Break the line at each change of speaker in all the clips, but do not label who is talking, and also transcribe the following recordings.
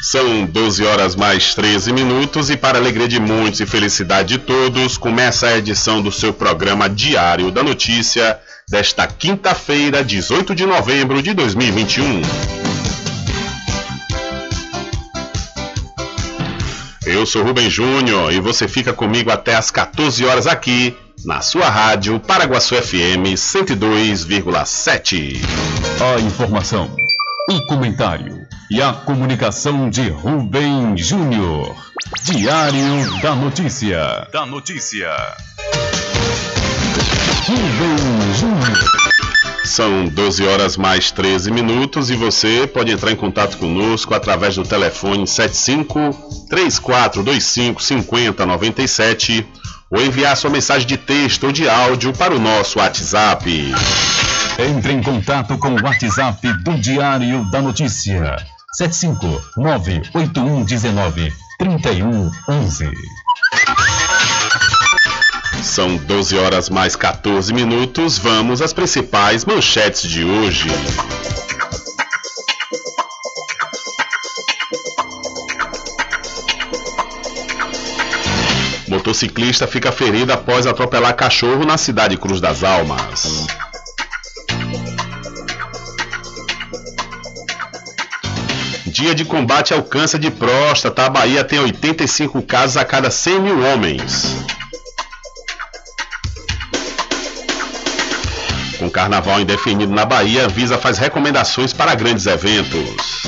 São 12 horas mais 13 minutos e para alegria de muitos e felicidade de todos, começa a edição do seu programa Diário da Notícia desta quinta-feira, 18 de novembro de 2021. Eu sou Rubem Júnior e você fica comigo até às 14 horas aqui na sua rádio Paraguaçu FM 102,7.
A informação, o comentário e a comunicação de Rubem Júnior. Diário da Notícia. Da Notícia. Rubem Júnior.
São 12 horas mais 13 minutos e você pode entrar em contato conosco através do telefone 75 3425 5097 ou enviar sua mensagem de texto ou de áudio para o nosso WhatsApp.
Entre em contato com o WhatsApp do Diário da Notícia. 759-8119-3111.
São 12 horas mais 14 minutos. Vamos às principais manchetes de hoje. Motociclista fica ferido após atropelar cachorro na cidade Cruz das Almas. Dia de combate ao câncer de próstata. A Bahia tem 85 casos a cada 100 mil homens. Com carnaval indefinido na Bahia, a Visa faz recomendações para grandes eventos.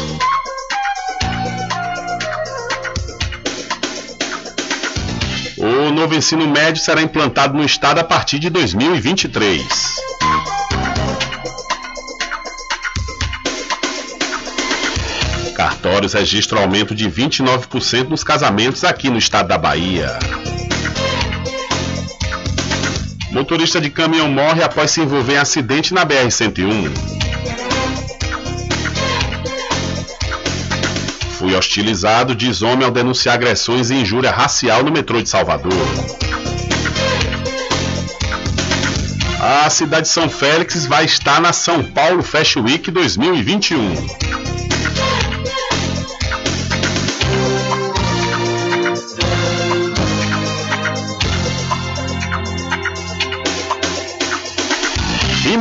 O novo ensino médio será implantado no estado a partir de 2023. Cartórios registram aumento de 29% nos casamentos aqui no estado da Bahia. Motorista de caminhão morre após se envolver em acidente na BR-101. Fui hostilizado, diz homem ao denunciar agressões e injúria racial no metrô de Salvador. A cidade de São Félix vai estar na São Paulo Fashion Week 2021.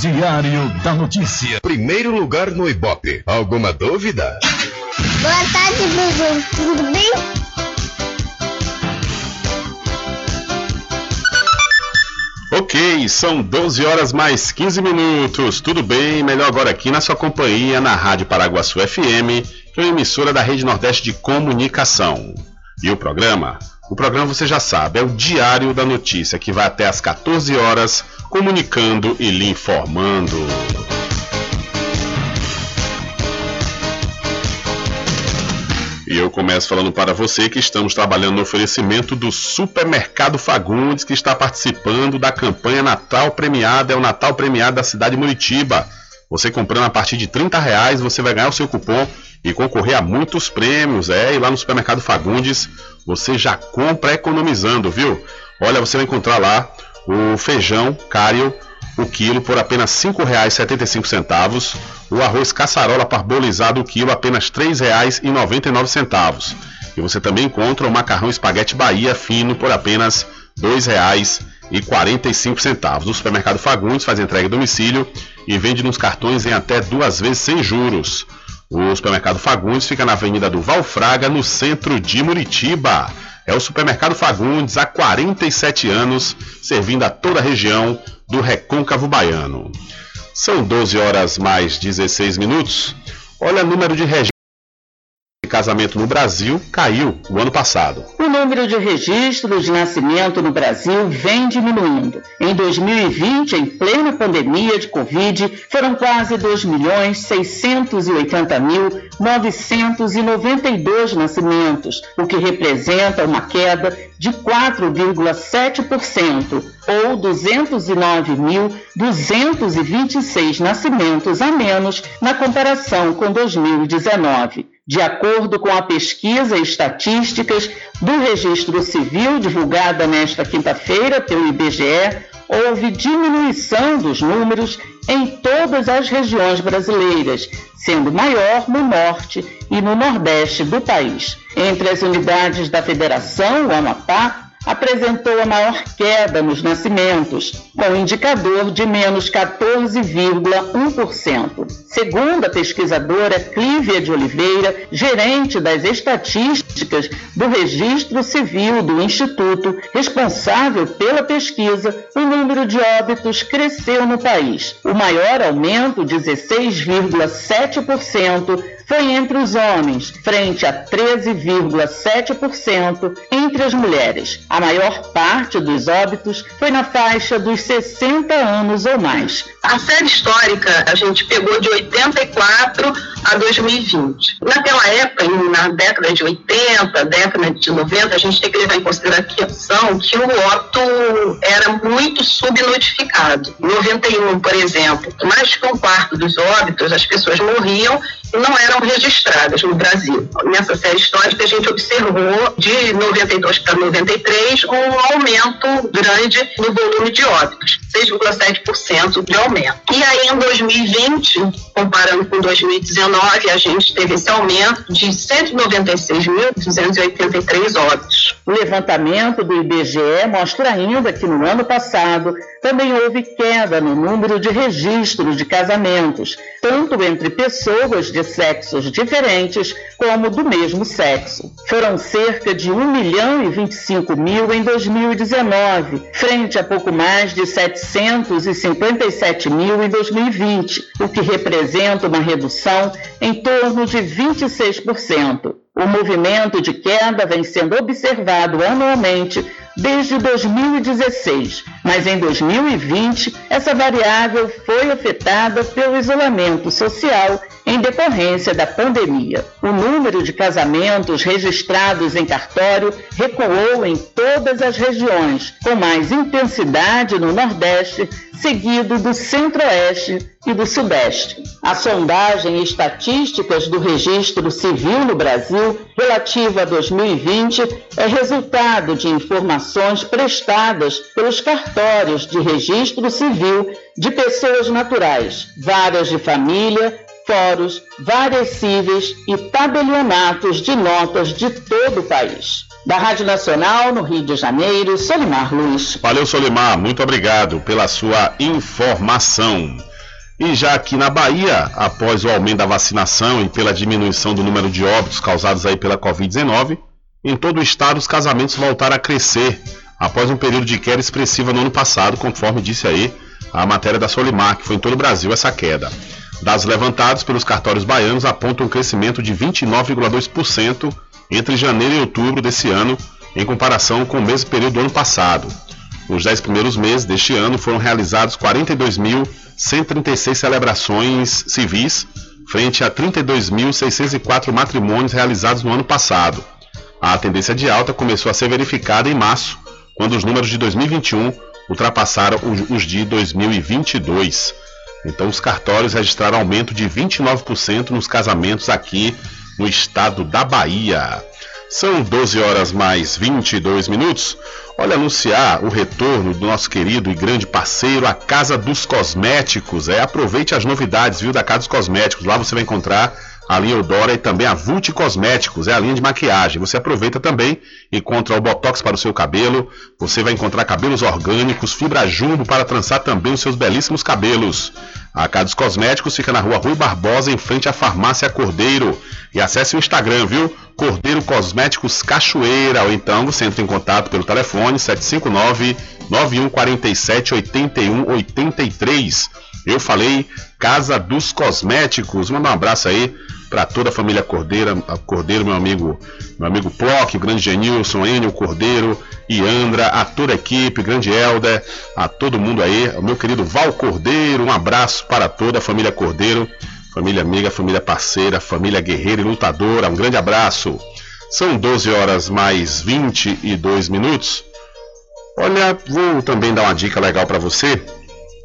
Diário da Notícia.
Primeiro lugar no Ibope. Alguma dúvida?
Boa tarde, Bruno. Tudo bem?
Ok, são 12 horas mais 15 minutos. Tudo bem? Melhor agora aqui na sua companhia, na Rádio Paraguaçu FM, que é uma emissora da Rede Nordeste de Comunicação. E o programa? O programa você já sabe, é o Diário da Notícia, que vai até às 14 horas, comunicando e lhe informando. E eu começo falando para você que estamos trabalhando no oferecimento do Supermercado Fagundes, que está participando da campanha Natal Premiada, é o Natal Premiado da cidade de Muritiba. Você comprando a partir de 30 reais, você vai ganhar o seu cupom e concorrer a muitos prêmios. É, e lá no Supermercado Fagundes você já compra economizando, viu? Olha, você vai encontrar lá o feijão cário, o quilo por apenas R$ 5,75, o arroz caçarola parbolizado o quilo apenas R$ 3,99. E você também encontra o macarrão espaguete Bahia fino por apenas R$ 2,45. No supermercado Fagundes faz entrega em domicílio e vende nos cartões em até duas vezes sem juros. O supermercado Fagundes fica na Avenida do Valfraga, no centro de Muritiba. É o supermercado Fagundes há 47 anos, servindo a toda a região do Recôncavo Baiano. São 12 horas mais 16 minutos. Olha o número de de casamento no Brasil caiu o ano passado.
O número de registros de nascimento no Brasil vem diminuindo. Em 2020, em plena pandemia de Covid, foram quase 2 milhões 680 mil 992 nascimentos, o que representa uma queda de 4,7% ou 209.226 nascimentos a menos na comparação com 2019. De acordo com a pesquisa estatísticas do Registro Civil divulgada nesta quinta-feira pelo IBGE, houve diminuição dos números em todas as regiões brasileiras, sendo maior no norte e no nordeste do país. Entre as unidades da federação, o Amapá apresentou a maior queda nos nascimentos, com indicador de menos 14,1%. Segundo a pesquisadora Clívia de Oliveira, gerente das estatísticas do Registro Civil do Instituto, responsável pela pesquisa, o número de óbitos cresceu no país. O maior aumento, 16,7%, foi entre os homens, frente a 13,7% entre as mulheres. A maior parte dos óbitos foi na faixa dos 60 anos ou mais.
A série histórica a gente pegou de 84 a 2020. Naquela época, na década de 80, década de 90, a gente tem que levar em consideração que o óbito era muito subnotificado. Em 91, por exemplo, mais de um quarto dos óbitos, as pessoas morriam não eram registradas no Brasil. Nessa série histórica, a gente observou de 92 para 93 um aumento grande no volume de óbitos, 6,7% de aumento. E aí, em 2020, comparando com 2019, a gente teve esse aumento de 196.283 óbitos.
O levantamento do IBGE mostra ainda que no ano passado também houve queda no número de registros de casamentos, tanto entre pessoas de sexos diferentes como do mesmo sexo. Foram cerca de 1 milhão e 25 mil em 2019, frente a pouco mais de 757 mil em 2020, o que representa uma redução em torno de 26%. O movimento de queda vem sendo observado anualmente desde 2016, mas em 2020 essa variável foi afetada pelo isolamento social em decorrência da pandemia. O número de casamentos registrados em cartório recuou em todas as regiões, com mais intensidade no Nordeste, seguido do Centro-Oeste e do Sudeste. A sondagem Estatísticas do Registro Civil no Brasil, relativa a 2020, é resultado de informações prestadas pelos cartórios de registro civil de pessoas naturais, varas de família, fóruns, várias cíveis e tabelionatos de notas de todo o país. Da Rádio Nacional, no Rio de Janeiro, Solimar Luiz.
Valeu, Solimar. Muito obrigado pela sua informação. E já aqui na Bahia, após o aumento da vacinação e pela diminuição do número de óbitos causados aí pela Covid-19, em todo o estado os casamentos voltaram a crescer após um período de queda expressiva no ano passado, conforme disse aí a matéria da Solimar, que foi em todo o Brasil essa queda. Dados levantados pelos cartórios baianos apontam um crescimento de 29,2% entre janeiro e outubro desse ano, em comparação com o mesmo período do ano passado. Nos 10 primeiros meses deste ano foram realizados 42.136 celebrações civis, frente a 32.604 matrimônios realizados no ano passado. A tendência de alta começou a ser verificada em março, quando os números de 2021 ultrapassaram os de 2022. Então, os cartórios registraram aumento de 29% nos casamentos aqui no estado da Bahia. São 12 horas mais 22 minutos. Olha, anunciar o retorno do nosso querido e grande parceiro, a Casa dos Cosméticos. É, aproveite as novidades, viu, da Casa dos Cosméticos. Lá você vai encontrar a linha Eudora e também a Vult Cosméticos, é a linha de maquiagem. Você aproveita também, encontra o Botox para o seu cabelo, você vai encontrar cabelos orgânicos, fibra jumbo para trançar também os seus belíssimos cabelos. A Cados Cosméticos fica na rua Rui Barbosa, em frente à Farmácia Cordeiro. E acesse o Instagram, viu? Cordeiro Cosméticos Cachoeira. Ou então você entra em contato pelo telefone 759 9147 8183. Eu falei Casa dos Cosméticos. Manda um abraço aí para toda a família Cordeira, Cordeiro, meu amigo, meu amigo Plock, o grande Genilson, Enio Cordeiro, Iandra, a toda a equipe, grande Helder, a todo mundo aí, o meu querido Val Cordeiro, um abraço para toda a família Cordeiro, família amiga, família parceira, família guerreira e lutadora, um grande abraço. São 12 horas mais 22 minutos. Olha, vou também dar uma dica legal para você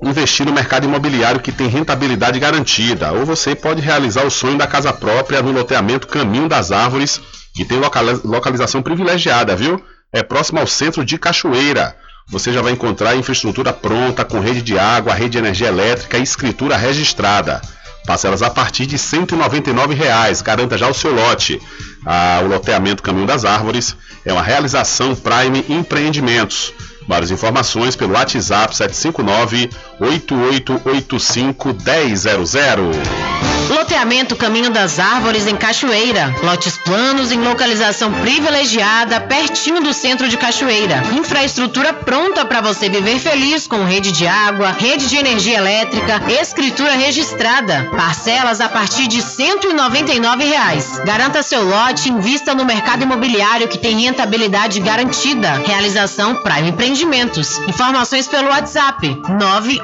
investir no mercado imobiliário que tem rentabilidade garantida, ou você pode realizar o sonho da casa própria no loteamento Caminho das Árvores, que tem localização privilegiada, viu? É próximo ao centro de Cachoeira. Você já vai encontrar infraestrutura pronta, com rede de água, rede de energia elétrica e escritura registrada. Parcelas a partir de 199 reais. Garanta já o seu lote. Ah, o loteamento Caminho das Árvores é uma realização Prime Empreendimentos. Várias informações pelo WhatsApp 759 8885 1000.
Loteamento Caminho das Árvores em Cachoeira. Lotes planos em localização privilegiada, pertinho do centro de Cachoeira. Infraestrutura pronta para você viver feliz com rede de água, rede de energia elétrica, escritura registrada. Parcelas a partir de 199 reais. Garanta seu lote e invista no mercado imobiliário que tem rentabilidade garantida. Realização Prime Empreendimentos. Informações pelo WhatsApp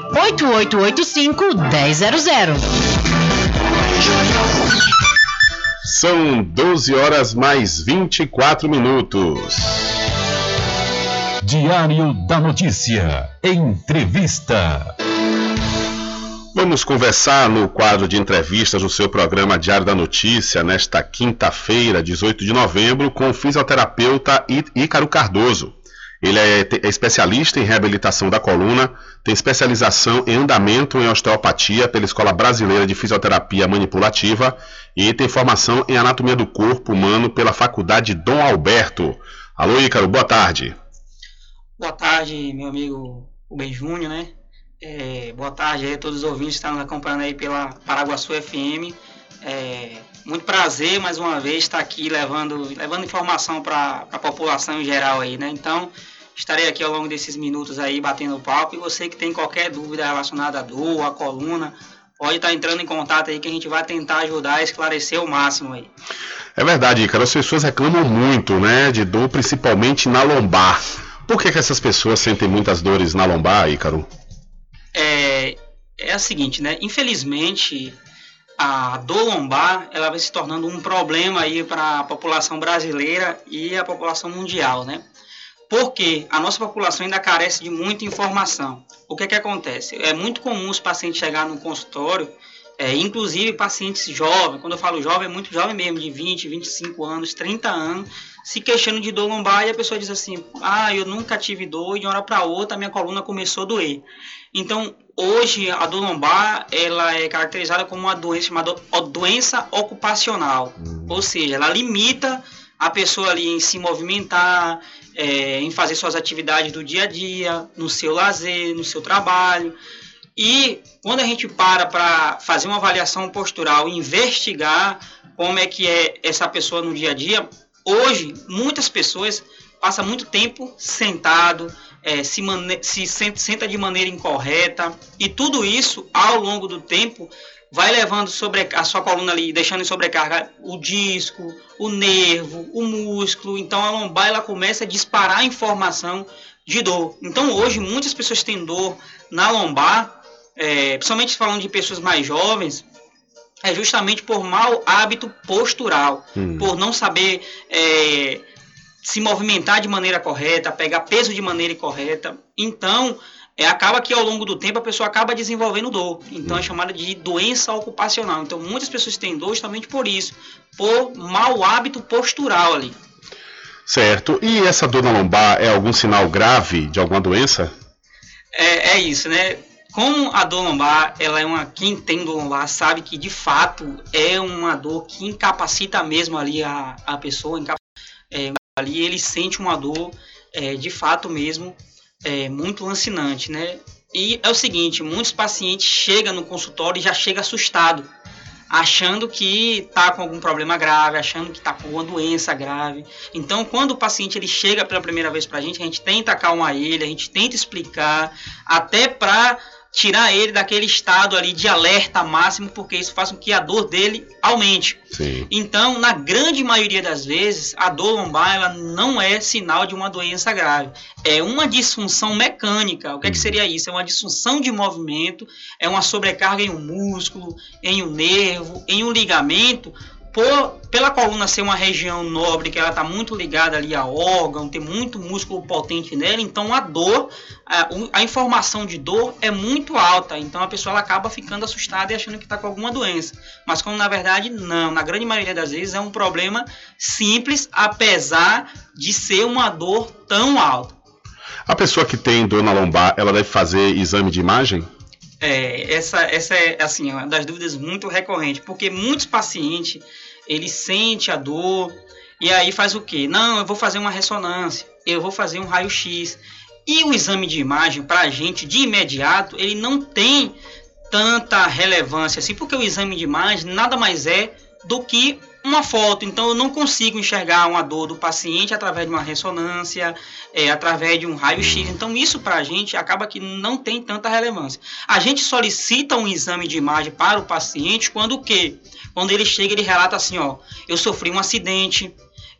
98885 1000.
São 12 horas mais 24 minutos.
Diário da Notícia. Entrevista.
Vamos conversar no quadro de entrevistas do seu programa Diário da Notícia nesta quinta-feira, 18 de novembro, com o fisioterapeuta Ícaro Cardoso. Ele é, é especialista em reabilitação da coluna, tem especialização em andamento em osteopatia pela Escola Brasileira de Fisioterapia Manipulativa e tem formação em anatomia do corpo humano pela Faculdade Dom Alberto. Alô, Ícaro, boa tarde.
Boa tarde, meu amigo Rubem Júnior, né? É, boa tarde a todos os ouvintes que estão nos acompanhando aí pela Paraguaçu FM. É, muito prazer mais uma vez estar aqui levando, levando informação para a população em geral aí, né? Então, estarei aqui ao longo desses minutos aí batendo papo e você que tem qualquer dúvida relacionada à dor, à coluna, pode estar entrando em contato aí que a gente vai tentar ajudar a esclarecer o máximo aí.
É verdade, cara, as pessoas reclamam muito, né, de dor principalmente na lombar. Por que, que essas pessoas sentem muitas dores na lombar, Ícaro?
É, é a seguinte, né, infelizmente a dor lombar ela vai se tornando um problema aí para a população brasileira e a população mundial, né? Porque a nossa população ainda carece de muita informação. O que é que acontece? É muito comum os pacientes chegar no consultório, é, inclusive pacientes jovens, quando eu falo jovem, é muito jovem mesmo, de 20, 25 anos, 30 anos, se queixando de dor lombar e a pessoa diz assim: Ah, eu nunca tive dor e de uma hora para outra minha coluna começou a doer. Então, hoje a dor lombar ela é caracterizada como uma doença chamada doença ocupacional, uhum. ou seja, ela limita a pessoa ali em se movimentar, é, em fazer suas atividades do dia a dia, no seu lazer, no seu trabalho. E quando a gente para para fazer uma avaliação postural, investigar como é que é essa pessoa no dia a dia, hoje muitas pessoas passam muito tempo sentado, é, se, se senta de maneira incorreta e tudo isso ao longo do tempo vai levando sobre a sua coluna ali, deixando em sobrecarga o disco, o nervo, o músculo. Então a lombar ela começa a disparar informação de dor. Então hoje muitas pessoas têm dor na lombar, é, principalmente falando de pessoas mais jovens, é justamente por mau hábito postural, hum. por não saber é, se movimentar de maneira correta, pegar peso de maneira correta. Então, é, acaba que ao longo do tempo a pessoa acaba desenvolvendo dor. Então é chamada de doença ocupacional. Então muitas pessoas têm dor justamente por isso, por mau hábito postural ali.
Certo. E essa dor na lombar é algum sinal grave de alguma doença?
É, é isso, né? Como a dor lombar, ela é uma. Quem tem dor lombar sabe que de fato é uma dor que incapacita mesmo ali a, a pessoa, é, ali ele sente uma dor é, de fato mesmo é, muito lancinante, né? E é o seguinte, muitos pacientes chegam no consultório e já chega assustado, achando que está com algum problema grave, achando que está com uma doença grave. Então, quando o paciente ele chega pela primeira vez para a gente, a gente tenta acalmar ele, a gente tenta explicar, até para tirar ele daquele estado ali de alerta máximo, porque isso faz com que a dor dele aumente. Sim. Então, na grande maioria das vezes, a dor lombar ela não é sinal de uma doença grave. É uma disfunção mecânica. O que, é que uhum. seria isso? É uma disfunção de movimento, é uma sobrecarga em um músculo, em um nervo, em um ligamento, por, pela coluna ser uma região nobre, que ela está muito ligada ali a órgão, tem muito músculo potente nela, então a dor, a, a, informação de dor é muito alta, então a pessoa acaba ficando assustada e achando que está com alguma doença. Mas como na verdade não, na grande maioria das vezes é um problema simples, apesar de ser uma dor tão alta.
A pessoa que tem dor na lombar, ela deve fazer exame de imagem?
É, essa, essa é assim, uma das dúvidas muito recorrentes, porque muitos pacientes ele sente a dor e aí faz o que? Não, eu vou fazer uma ressonância, eu vou fazer um raio-x. E o exame de imagem, para a gente, de imediato, ele não tem tanta relevância assim, porque o exame de imagem nada mais é do que uma foto. Então eu não consigo enxergar uma dor do paciente através de uma ressonância, é, através de um raio-x. Então isso para a gente acaba que não tem tanta relevância. A gente solicita um exame de imagem para o paciente quando o quê? Quando ele chega, ele relata assim, ó, eu sofri um acidente,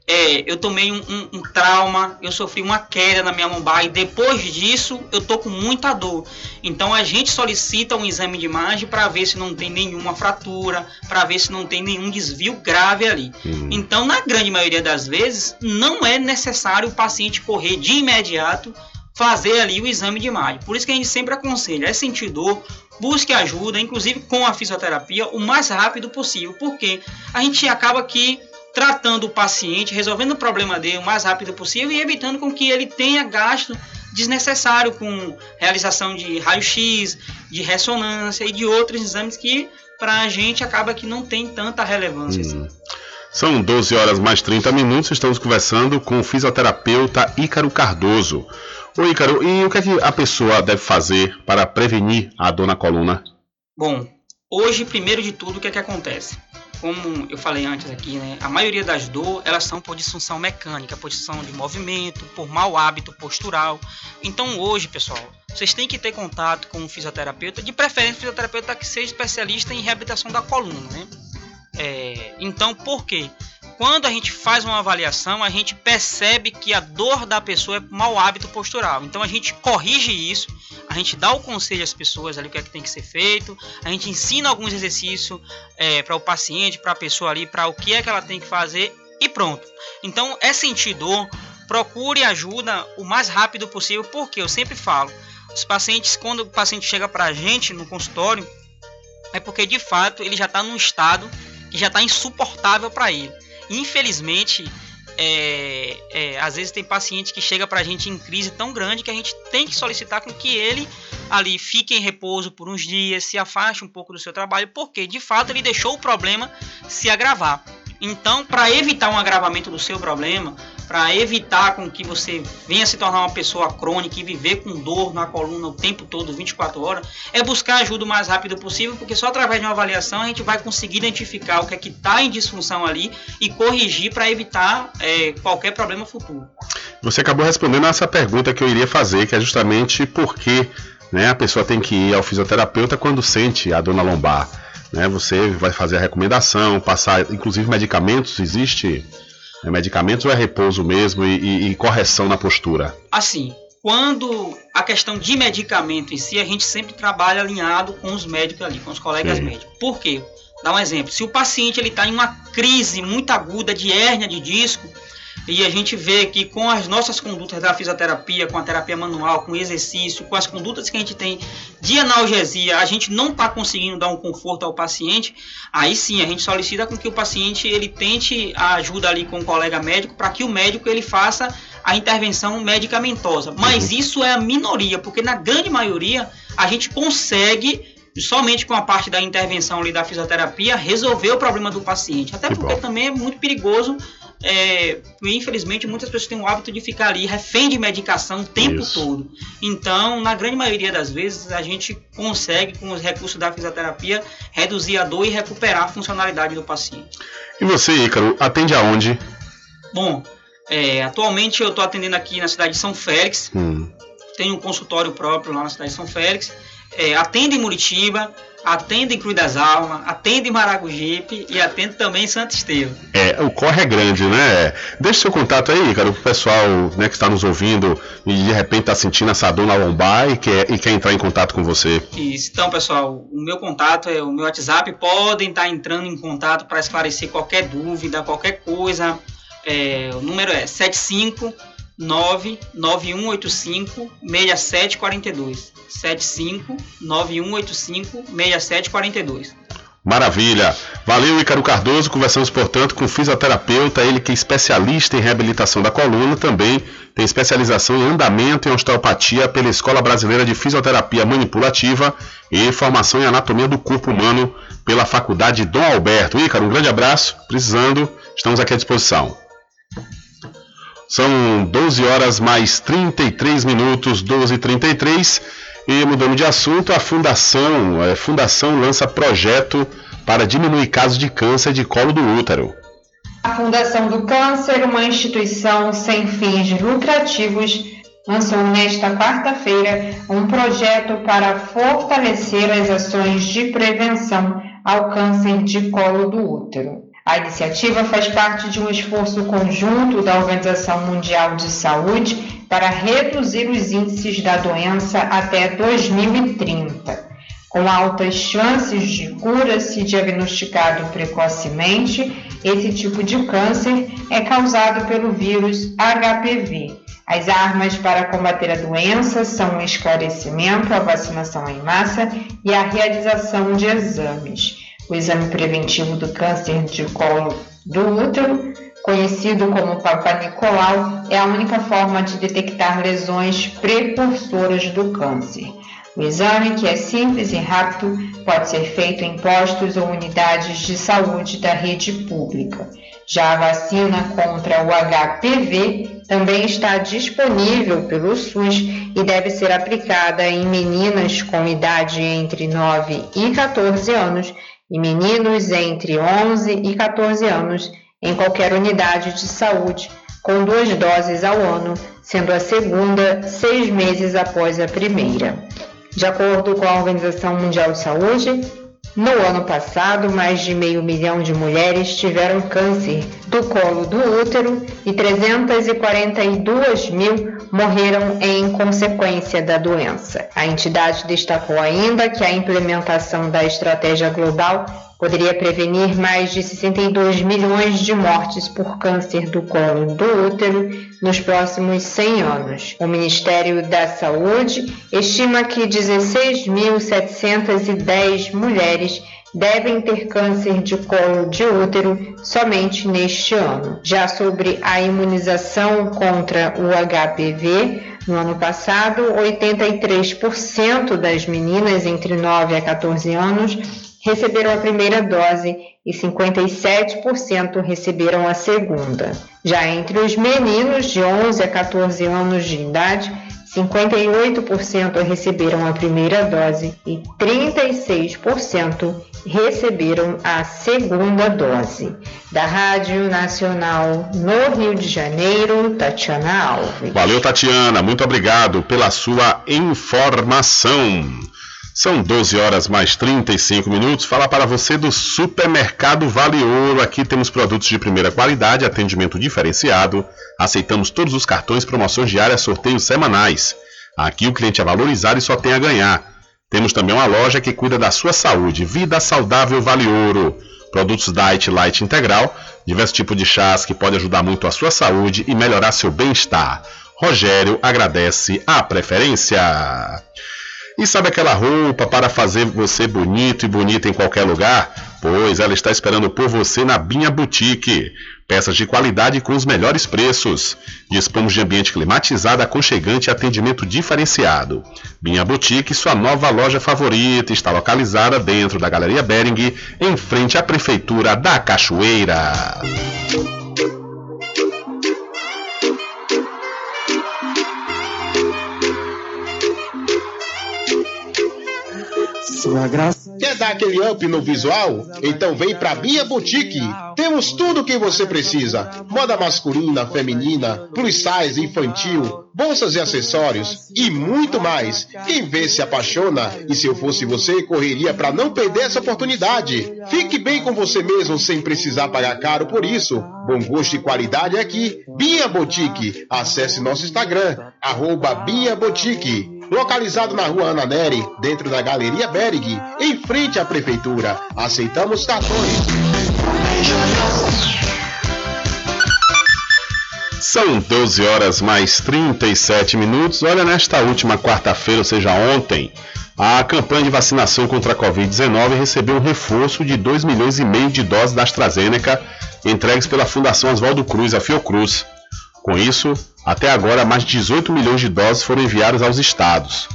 é, eu tomei um, um, um, trauma, eu sofri uma queda na minha lombar e depois disso eu tô com muita dor. Então a gente solicita um exame de imagem para ver se não tem nenhuma fratura, para ver se não tem nenhum desvio grave ali. Uhum. Então, na grande maioria das vezes, não é necessário o paciente correr de imediato fazer ali o exame de imagem. Por isso que a gente sempre aconselha, é sentir dor, busque ajuda, inclusive com a fisioterapia, o mais rápido possível, porque a gente acaba que tratando o paciente, resolvendo o problema dele o mais rápido possível e evitando com que ele tenha gasto desnecessário com realização de raio-x, de ressonância e de outros exames que para a gente acaba que não tem tanta relevância. Assim.
Hum. Assim. São 12 horas mais 30 minutos, estamos conversando com o fisioterapeuta Ícaro Cardoso. Ô Ícaro, e o que, é que a pessoa deve fazer para prevenir a dor na coluna?
Bom, hoje, primeiro de tudo, o que é que acontece? Como eu falei antes aqui, né, a maioria das dores elas são por disfunção mecânica, por disfunção de movimento, por mau hábito postural. Então hoje, pessoal, vocês têm que ter contato com um fisioterapeuta, de preferência um fisioterapeuta que seja especialista em reabilitação da coluna, né? É, então, por quê? quando a gente faz uma avaliação, a gente percebe que a dor da pessoa é mau hábito postural. Então a gente corrige isso, a gente dá o conselho às pessoas ali o que é que tem que ser feito, a gente ensina alguns exercícios é, para o paciente, para a pessoa ali, para o que é que ela tem que fazer e pronto. Então é sentir dor, procure ajuda o mais rápido possível, porque eu sempre falo, os pacientes, quando o paciente chega para a gente no consultório, é porque de fato ele já está num estado que já está insuportável para ele. Infelizmente, é, é, às vezes tem paciente que chega para a gente em crise tão grande que a gente tem que solicitar com que ele ali fique em repouso por uns dias, se afaste um pouco do seu trabalho, porque de fato ele deixou o problema se agravar. Então, para evitar um agravamento do seu problema, para evitar com que você venha se tornar uma pessoa crônica e viver com dor na coluna o tempo todo, 24 horas, é buscar ajuda o mais rápido possível, porque só através de uma avaliação a gente vai conseguir identificar o que é que está em disfunção ali e corrigir para evitar é, qualquer problema futuro.
Você acabou respondendo essa pergunta que eu iria fazer, que é justamente por que né, a pessoa tem que ir ao fisioterapeuta quando sente a dor na lombar. Né, você vai fazer a recomendação, passar inclusive medicamentos, existe é medicamentos ou é repouso mesmo e, e, e correção na postura?
Assim, quando a questão de medicamento em si, a gente sempre trabalha alinhado com os médicos ali, com os colegas Sim. médicos. Por quê? Dá um exemplo. Se o paciente ele está em uma crise muito aguda de hérnia de disco, e a gente vê que com as nossas condutas da fisioterapia, com a terapia manual, com o exercício, com as condutas que a gente tem de analgesia, a gente não está conseguindo dar um conforto ao paciente, aí sim a gente solicita com que o paciente ele tente a ajuda ali com o colega médico para que o médico ele faça a intervenção medicamentosa. Mas uhum. isso é a minoria, porque na grande maioria a gente consegue somente com a parte da intervenção ali da fisioterapia resolver o problema do paciente. Até que porque bom. também é muito perigoso é, infelizmente muitas pessoas têm o hábito de ficar ali refém de medicação o tempo Isso. todo. Então, na grande maioria das vezes, a gente consegue, com os recursos da fisioterapia, reduzir a dor e recuperar a funcionalidade do paciente.
E você, Ícaro, atende aonde?
Bom, é, atualmente eu estou atendendo aqui na cidade de São Félix. Hum. Tenho um consultório próprio lá na cidade de São Félix. É, atendo em Muritiba, atende em Cruz das Almas, atende em Maragogipe e atende também em Santo Estevam.
É, o corre é grande, né? Deixa seu contato aí, cara, pro pessoal né, que está nos ouvindo e de repente está sentindo essa dor na lombar e quer, e quer entrar em contato com você.
Isso, então, pessoal, o meu contato é o meu WhatsApp, podem estar tá entrando em contato para esclarecer qualquer dúvida, qualquer coisa. É, o número é 75 99185 6742. 75 9185 6742.
Maravilha! Valeu, Ícaro Cardoso. Conversamos, portanto, com o fisioterapeuta, ele que é especialista em reabilitação da coluna, também tem especialização em andamento e osteopatia pela Escola Brasileira de Fisioterapia Manipulativa e formação em anatomia do corpo humano pela Faculdade Dom Alberto. Ícaro, um grande abraço. Precisando, estamos aqui à disposição. São 12 horas mais 33 minutos, 12 e 33 e mudando de assunto, a Fundação, a Fundação lança projeto para diminuir casos de câncer de colo do útero.
A Fundação do Câncer, uma instituição sem fins lucrativos, lançou nesta quarta-feira um projeto para fortalecer as ações de prevenção ao câncer de colo do útero. A iniciativa faz parte de um esforço conjunto da Organização Mundial de Saúde para reduzir os índices da doença até 2030. Com altas chances de cura se diagnosticado precocemente, esse tipo de câncer é causado pelo vírus HPV. As armas para combater a doença são o esclarecimento, a vacinação em massa e a realização de exames. O exame preventivo do câncer de colo do útero, conhecido como Papa Nicolau, é a única forma de detectar lesões precursoras do câncer. O exame, que é simples e rápido, pode ser feito em postos ou unidades de saúde da rede pública. Já a vacina contra o HPV também está disponível pelo SUS e deve ser aplicada em meninas com idade entre 9 e 14 anos e meninos entre 11 e 14 anos em qualquer unidade de saúde, com duas doses ao ano, sendo a segunda seis meses após a primeira. De acordo com a Organização Mundial de Saúde, no ano passado, mais de meio milhão de mulheres tiveram câncer do colo do útero e 342 mil morreram em consequência da doença. A entidade destacou ainda que a implementação da estratégia global poderia prevenir mais de 62 milhões de mortes por câncer do colo do útero nos próximos 100 anos. O Ministério da Saúde estima que 16.710 mulheres devem ter câncer de colo de útero somente neste ano. Já sobre a imunização contra o HPV, no ano passado, 83% das meninas entre 9 a 14 anos receberam a primeira dose e 57% receberam a segunda. Já entre os meninos de 11 a 14 anos de idade, 58% receberam a primeira dose e 36% receberam a segunda dose. Da Rádio Nacional no Rio de Janeiro, Tatiana Alves.
Valeu, Tatiana. Muito obrigado pela sua informação. São 12 horas mais 35 minutos. Fala para você do Supermercado Vale Ouro. Aqui temos produtos de primeira qualidade, atendimento diferenciado. Aceitamos todos os cartões, promoções diárias, sorteios semanais. Aqui o cliente é valorizado e só tem a ganhar. Temos também uma loja que cuida da sua saúde. Vida Saudável Vale Ouro. Produtos Diet Light Integral, diversos tipos de chás que podem ajudar muito a sua saúde e melhorar seu bem-estar. Rogério agradece a preferência. E sabe aquela roupa para fazer você bonito e bonita em qualquer lugar? Pois ela está esperando por você na Binha Boutique. Peças de qualidade com os melhores preços. Dispomos de ambiente climatizado, aconchegante e atendimento diferenciado. Binha Boutique, sua nova loja favorita, está localizada dentro da Galeria Bering, em frente à Prefeitura da Cachoeira.
Quer dar aquele up no visual? Então vem pra Bia Boutique. Temos tudo o que você precisa: moda masculina, feminina, plus size, infantil, bolsas e acessórios e muito mais. Quem vê se apaixona e se eu fosse você, correria para não perder essa oportunidade. Fique bem com você mesmo sem precisar pagar caro por isso. Bom gosto e qualidade aqui. Bia Boutique. Acesse nosso Instagram, arroba Bia Boutique localizado na rua Ana Neri, dentro da Galeria Berg, em frente à Prefeitura. Aceitamos cartões.
São 12 horas mais 37 minutos. Olha, nesta última quarta-feira, ou seja, ontem, a campanha de vacinação contra a Covid-19 recebeu um reforço de 2 milhões e meio de doses da AstraZeneca entregues pela Fundação Oswaldo Cruz, a Fiocruz. Com isso, até agora, mais de 18 milhões de doses foram enviadas aos estados.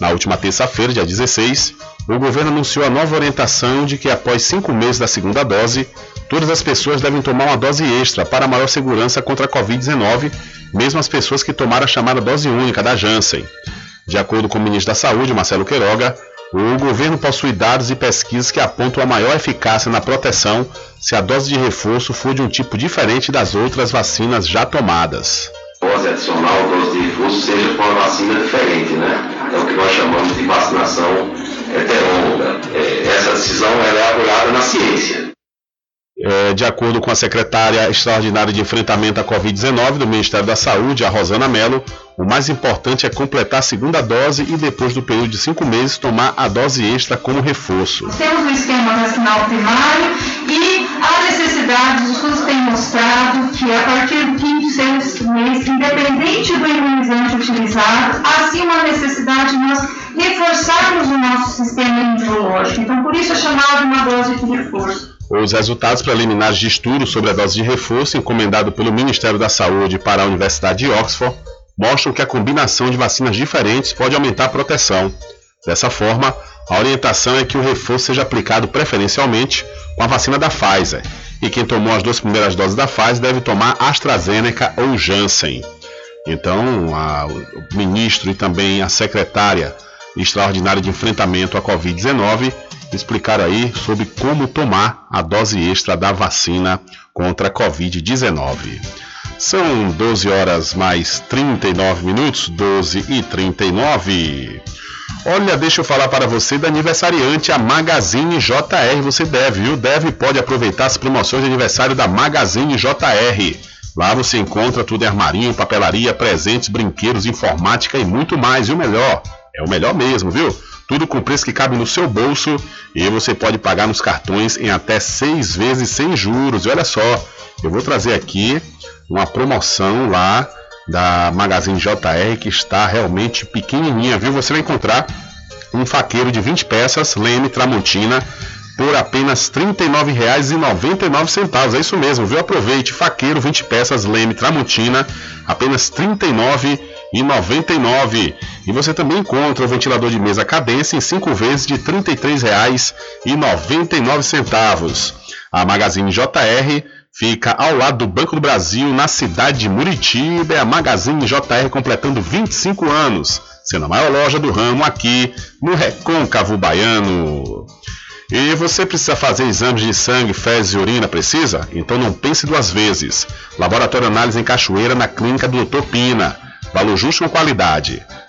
Na última terça-feira, dia 16, o governo anunciou a nova orientação de que após cinco meses da segunda dose, todas as pessoas devem tomar uma dose extra para maior segurança contra a Covid-19, mesmo as pessoas que tomaram a chamada dose única da Janssen. De acordo com o ministro da Saúde, Marcelo Queiroga, o governo possui dados e pesquisas que apontam a maior eficácia na proteção se a dose de reforço for de um tipo diferente das outras vacinas já tomadas.
Dose adicional, dose de reforço, seja com uma vacina diferente, né? É o que nós chamamos de vacinação heterôloga. É, essa decisão é apoiada na ciência.
É, de acordo com a secretária extraordinária de enfrentamento à Covid-19 do Ministério da Saúde, a Rosana Mello, o mais importante é completar a segunda dose e, depois do período de cinco meses, tomar a dose extra como reforço.
Temos um esquema vacinal primário e a necessidade, os estudos têm mostrado que a partir do quinto sexto mês, independente do imunizante utilizado, há sim uma necessidade de nós reforçarmos o nosso sistema imunológico. Então, por isso é chamado uma dose de reforço.
Os resultados preliminares de estudo sobre a dose de reforço encomendado pelo Ministério da Saúde para a Universidade de Oxford mostram que a combinação de vacinas diferentes pode aumentar a proteção. Dessa forma, a orientação é que o reforço seja aplicado preferencialmente com a vacina da Pfizer, e quem tomou as duas primeiras doses da Pfizer deve tomar AstraZeneca ou Janssen. Então, a, o ministro e também a secretária extraordinária de enfrentamento à Covid-19 explicar aí sobre como tomar a dose extra da vacina contra a Covid-19. São 12 horas mais 39 minutos, 12 e 39. Olha, deixa eu falar para você da aniversariante, a Magazine JR. Você deve, viu? Deve pode aproveitar as promoções de aniversário da Magazine JR. Lá você encontra tudo em armarinho, papelaria, presentes, brinquedos, informática e muito mais. E o melhor, é o melhor mesmo, viu? Tudo com preço que cabe no seu bolso e você pode pagar nos cartões em até seis vezes sem juros. E olha só, eu vou trazer aqui uma promoção lá da Magazine JR que está realmente pequenininha, viu? Você vai encontrar um faqueiro de 20 peças, Leme Tramontina, por apenas R$ 39,99. É isso mesmo, viu? Aproveite, faqueiro 20 peças, Leme Tramontina, apenas R$ 39,99 e 99. Você também encontra o ventilador de mesa Cadência em 5 vezes de R$ 33,99. A Magazine JR fica ao lado do Banco do Brasil, na cidade de Muritiba. É a Magazine JR completando 25 anos, sendo a maior loja do ramo aqui no Recôncavo Baiano. E você precisa fazer exames de sangue, fezes e urina? Precisa? Então não pense duas vezes. Laboratório Análise em Cachoeira, na clínica do Dr. Pina. Valor justo com qualidade.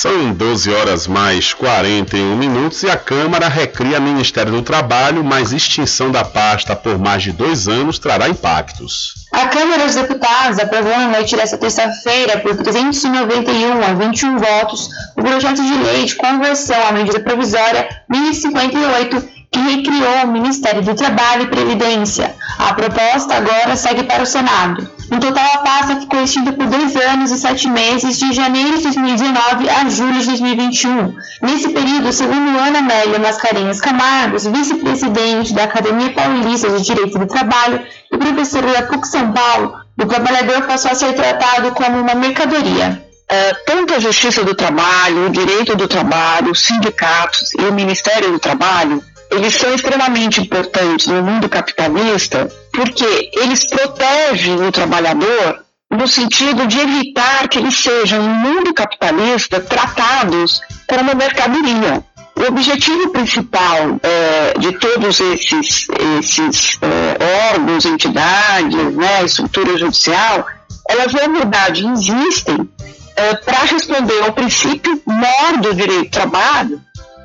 São 12 horas mais 41 minutos e a Câmara recria Ministério do Trabalho, mas extinção da pasta por mais de dois anos trará impactos.
A Câmara dos Deputados aprovou na noite desta terça-feira, por 391 a 21 votos, o projeto de lei de conversão à medida provisória 1058 que recriou o Ministério do Trabalho e Previdência. A proposta agora segue para o Senado. No total, a pasta ficou extinta por dois anos e sete meses, de janeiro de 2019 a julho de 2021. Nesse período, segundo Ana Amélia Mascarenhas Camargos, vice-presidente da Academia Paulista de Direito do Trabalho e professora da PUC São Paulo, o trabalhador passou a ser tratado como uma mercadoria.
É, tanto a Justiça do Trabalho, o Direito do Trabalho, os sindicatos e o Ministério do Trabalho eles são extremamente importantes no mundo capitalista porque eles protegem o trabalhador no sentido de evitar que eles sejam, no mundo capitalista, tratados como mercadoria. O objetivo principal é, de todos esses, esses é, órgãos, entidades, né, estrutura judicial, elas na verdade existem
é, para responder ao princípio maior do direito do trabalho,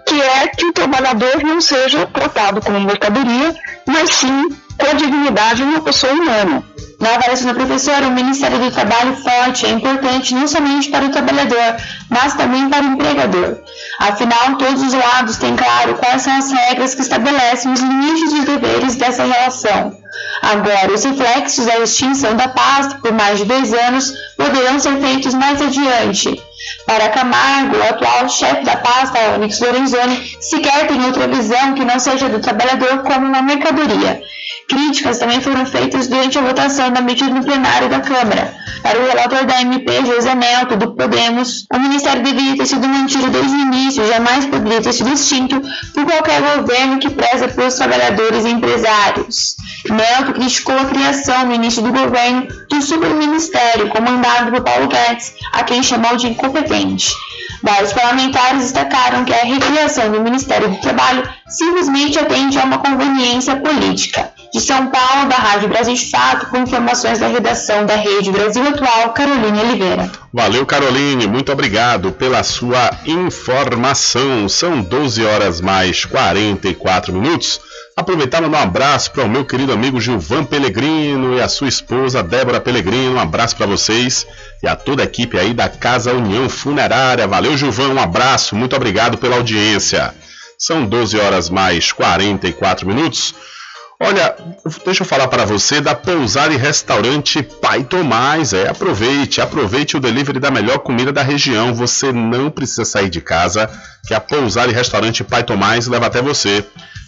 que é que o trabalhador não seja tratado como mercadoria, mas sim a dignidade de uma pessoa humana. Na avaliação da professora, o Ministério do Trabalho forte é importante não somente para o trabalhador, mas também para o empregador. Afinal, todos os lados têm claro quais são as regras que estabelecem os limites dos deveres dessa relação. Agora, os reflexos da extinção da pasta por mais de dois anos poderão ser feitos mais adiante. Para Camargo, o atual chefe da pasta, Onyx Lorenzoni, sequer tem outra visão que não seja do trabalhador como uma mercadoria. Críticas também foram feitas durante a votação da medida no plenário da Câmara. Para o relator da MP, José Nelto, do Podemos, o Ministério deveria ter sido mantido desde o início, jamais poderia ter sido extinto por qualquer governo que preza pelos trabalhadores e empresários. Nelto criticou a criação no início do governo do superministério, comandado por Paulo Guedes, a quem chamou de incompetente. Vários parlamentares destacaram que a recriação do Ministério do Trabalho simplesmente atende a uma conveniência política. De São Paulo, da Rádio Brasil de Fato, com informações da redação da Rede Brasil Atual, Caroline Oliveira.
Valeu, Caroline, muito obrigado pela sua informação. São 12 horas mais 44 minutos. Aproveitar e mandar um abraço para o meu querido amigo Gilvan Pellegrino e a sua esposa Débora Pellegrino. Um abraço para vocês e a toda a equipe aí da Casa União Funerária. Valeu, Gilvan, um abraço, muito obrigado pela audiência. São 12 horas mais 44 minutos. Olha, deixa eu falar para você da pousada e restaurante Pai Tomás. É, aproveite, aproveite o delivery da melhor comida da região. Você não precisa sair de casa, que a pousada e restaurante Pai Tomás leva até você.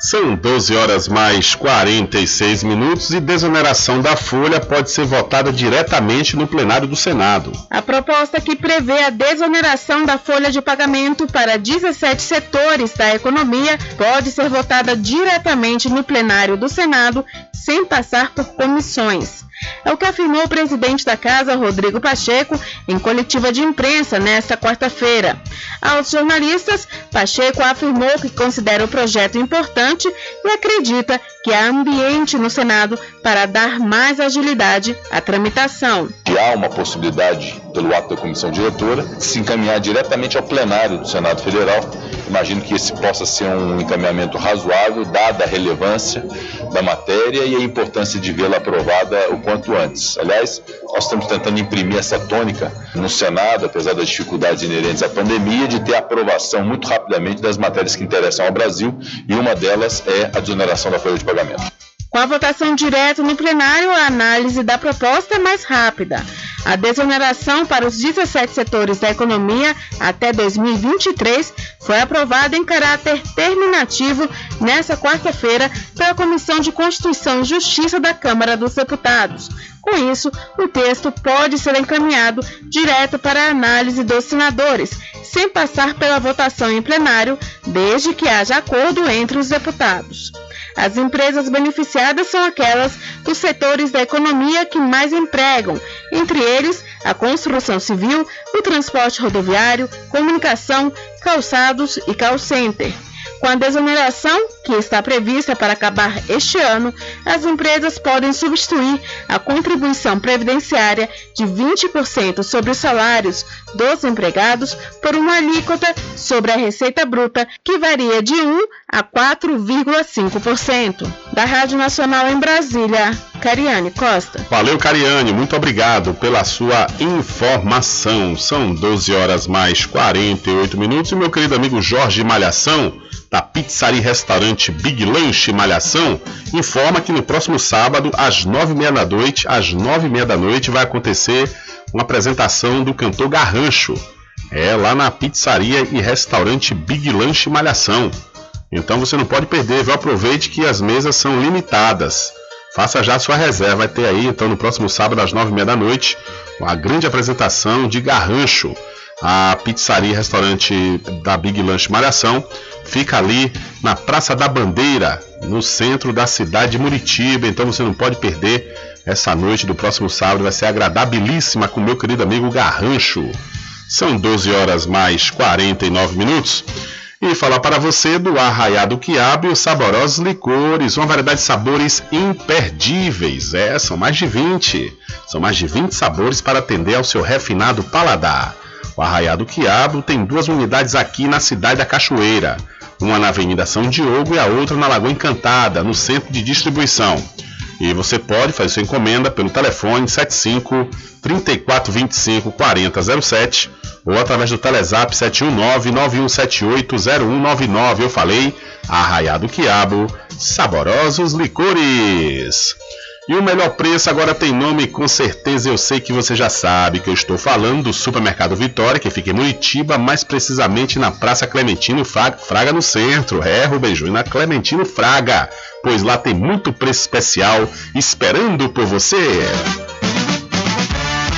São 12 horas mais 46 minutos e desoneração da folha pode ser votada diretamente no plenário do Senado.
A proposta que prevê a desoneração da folha de pagamento para 17 setores da economia pode ser votada diretamente no plenário do Senado, sem passar por comissões. É o que afirmou o presidente da casa, Rodrigo Pacheco, em coletiva de imprensa nesta quarta-feira. Aos jornalistas, Pacheco afirmou que considera o projeto importante e acredita que há ambiente no Senado para dar mais agilidade à tramitação.
E há uma possibilidade, pelo ato da comissão diretora, de se encaminhar diretamente ao plenário do Senado Federal. Imagino que esse possa ser um encaminhamento razoável, dada a relevância da matéria e a importância de vê-la aprovada o quanto antes. Aliás, nós estamos tentando imprimir essa tônica no Senado, apesar das dificuldades inerentes à pandemia, de ter aprovação muito rapidamente das matérias que interessam ao Brasil, e uma delas é a desoneração da folha de pagamento.
Com a votação direta no plenário, a análise da proposta é mais rápida. A desoneração para os 17 setores da economia até 2023 foi aprovada em caráter terminativo nesta quarta-feira pela Comissão de Constituição e Justiça da Câmara dos Deputados. Com isso, o texto pode ser encaminhado direto para a análise dos senadores, sem passar pela votação em plenário, desde que haja acordo entre os deputados. As empresas beneficiadas são aquelas dos setores da economia que mais empregam, entre eles a construção civil, o transporte rodoviário, comunicação, calçados e call center. Com a desoneração, que está prevista para acabar este ano, as empresas podem substituir a contribuição previdenciária de 20% sobre os salários dos empregados por uma alíquota sobre a receita bruta que varia de 1 a 4,5%. Da Rádio Nacional em Brasília, Cariane Costa.
Valeu, Cariane, muito obrigado pela sua informação. São 12 horas mais 48 minutos e meu querido amigo Jorge Malhação da Pizzaria e Restaurante Big Lanche Malhação, informa que no próximo sábado, às nove e meia da noite, às nove e meia da noite, vai acontecer uma apresentação do cantor Garrancho. É lá na Pizzaria e Restaurante Big Lanche Malhação. Então você não pode perder, viu? Aproveite que as mesas são limitadas. Faça já sua reserva. Vai ter aí, então, no próximo sábado, às nove e meia da noite, uma grande apresentação de Garrancho a pizzaria e restaurante da Big Lanche Malhação fica ali na Praça da Bandeira, no centro da cidade de Muritiba. Então você não pode perder essa noite do próximo sábado, vai ser agradabilíssima com meu querido amigo Garrancho. São 12 horas mais 49 minutos. E falar para você do Arraiado Quiabo e os saborosos licores, uma variedade de sabores imperdíveis. É, são mais de 20. São mais de 20 sabores para atender ao seu refinado paladar. O Arraiá do Quiabo tem duas unidades aqui na cidade da Cachoeira, uma na Avenida São Diogo e a outra na Lagoa Encantada, no centro de distribuição. E você pode fazer sua encomenda pelo telefone 75 3425 4007 ou através do Telezap 719 9178 0199. Eu falei, Arraiá do Quiabo, saborosos licores. E o melhor preço agora tem nome, com certeza eu sei que você já sabe que eu estou falando do Supermercado Vitória, que fica em Muritiba, mais precisamente na Praça Clementino Fraga, no centro. É, Rubem Júnior, na Clementino Fraga, pois lá tem muito preço especial esperando por você.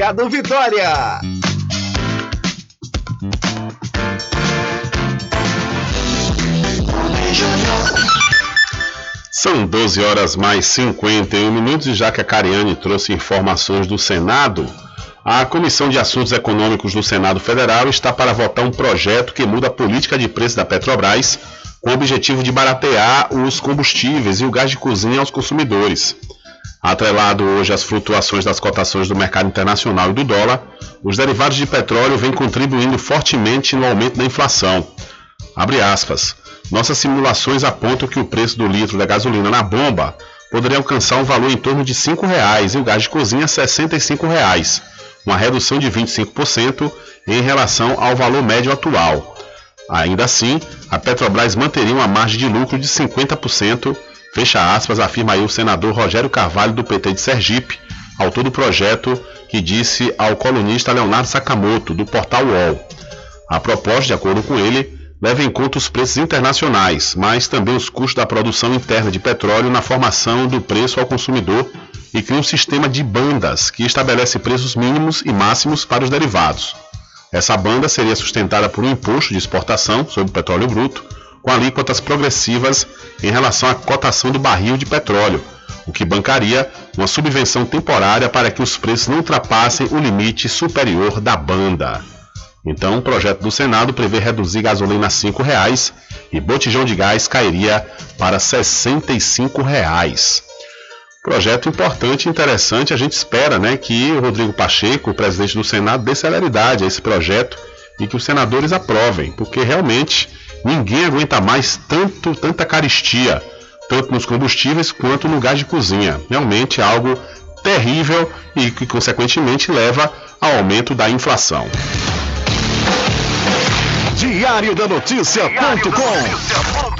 Mercado Vitória.
São 12 horas mais 51 minutos e já que a Cariane trouxe informações do Senado, a Comissão de Assuntos Econômicos do Senado Federal está para votar um projeto que muda a política de preço da Petrobras com o objetivo de baratear os combustíveis e o gás de cozinha aos consumidores. Atrelado hoje às flutuações das cotações do mercado internacional e do dólar, os derivados de petróleo vêm contribuindo fortemente no aumento da inflação. Abre aspas. Nossas simulações apontam que o preço do litro da gasolina na bomba poderia alcançar um valor em torno de R$ 5,00 e o gás de cozinha R$ 65,00, uma redução de 25% em relação ao valor médio atual. Ainda assim, a Petrobras manteria uma margem de lucro de 50% Fecha aspas, afirma aí o senador Rogério Carvalho do PT de Sergipe, autor do projeto que disse ao colunista Leonardo Sakamoto, do portal UOL. A proposta, de acordo com ele, leva em conta os preços internacionais, mas também os custos da produção interna de petróleo na formação do preço ao consumidor e cria um sistema de bandas que estabelece preços mínimos e máximos para os derivados. Essa banda seria sustentada por um imposto de exportação sobre o petróleo bruto, com alíquotas progressivas em relação à cotação do barril de petróleo, o que bancaria uma subvenção temporária para que os preços não ultrapassem o limite superior da banda. Então, o projeto do Senado prevê reduzir gasolina a R$ 5,00 e botijão de gás cairia para R$ 65,00. Projeto importante e interessante. A gente espera né, que o Rodrigo Pacheco, o presidente do Senado, dê celeridade a esse projeto e que os senadores aprovem, porque realmente ninguém aguenta mais tanto, tanta caristia, tanto nos combustíveis quanto no gás de cozinha. Realmente é algo terrível e que, consequentemente, leva ao aumento da inflação.
Diário da Notícia.com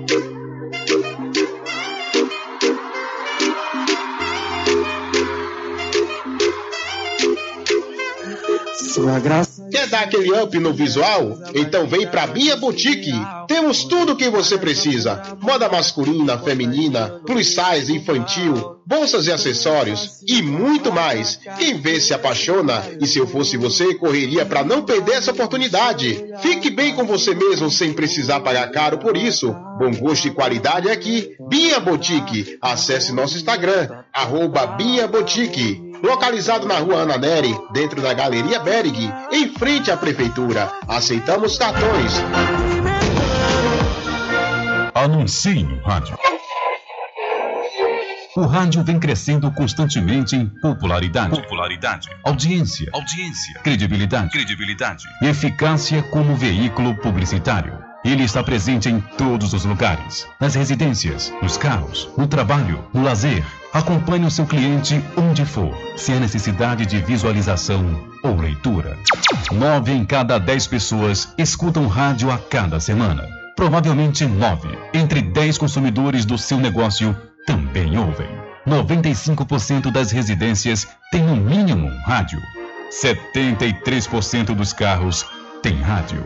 Graça. Quer dar aquele up no visual? Então vem pra Bia Boutique. Temos tudo o que você precisa: moda masculina, feminina, plus size, infantil, bolsas e acessórios e muito mais. Quem vê se apaixona e se eu fosse você, correria para não perder essa oportunidade. Fique bem com você mesmo sem precisar pagar caro por isso. Bom gosto e qualidade aqui. Bia Boutique. Acesse nosso Instagram, arroba Bia Boutique. Localizado na rua Ana Neri, dentro da Galeria Berg, em frente à Prefeitura. Aceitamos cartões.
Anuncie no rádio. O rádio vem crescendo constantemente em popularidade, popularidade, audiência, audiência, credibilidade, credibilidade, eficácia como veículo publicitário. Ele está presente em todos os lugares, nas residências, nos carros, no trabalho, no lazer. Acompanhe o seu cliente onde for, se há necessidade de visualização ou leitura. Nove em cada dez pessoas escutam rádio a cada semana. Provavelmente nove entre dez consumidores do seu negócio também ouvem. 95% das residências têm no mínimo um rádio. 73% dos carros têm rádio.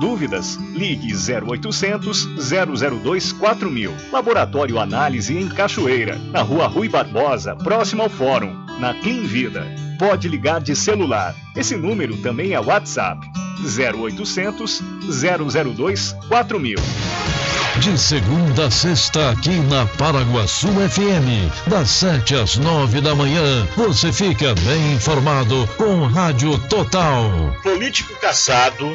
Dúvidas? Ligue 0800 002 4000. Laboratório Análise em Cachoeira, na Rua Rui Barbosa, próximo ao Fórum, na Clean Vida. Pode ligar de celular. Esse número também é WhatsApp. 0800 002 4000.
De segunda a sexta, aqui na Paraguaçu FM, das 7 às 9 da manhã, você fica bem informado com Rádio Total.
Político caçado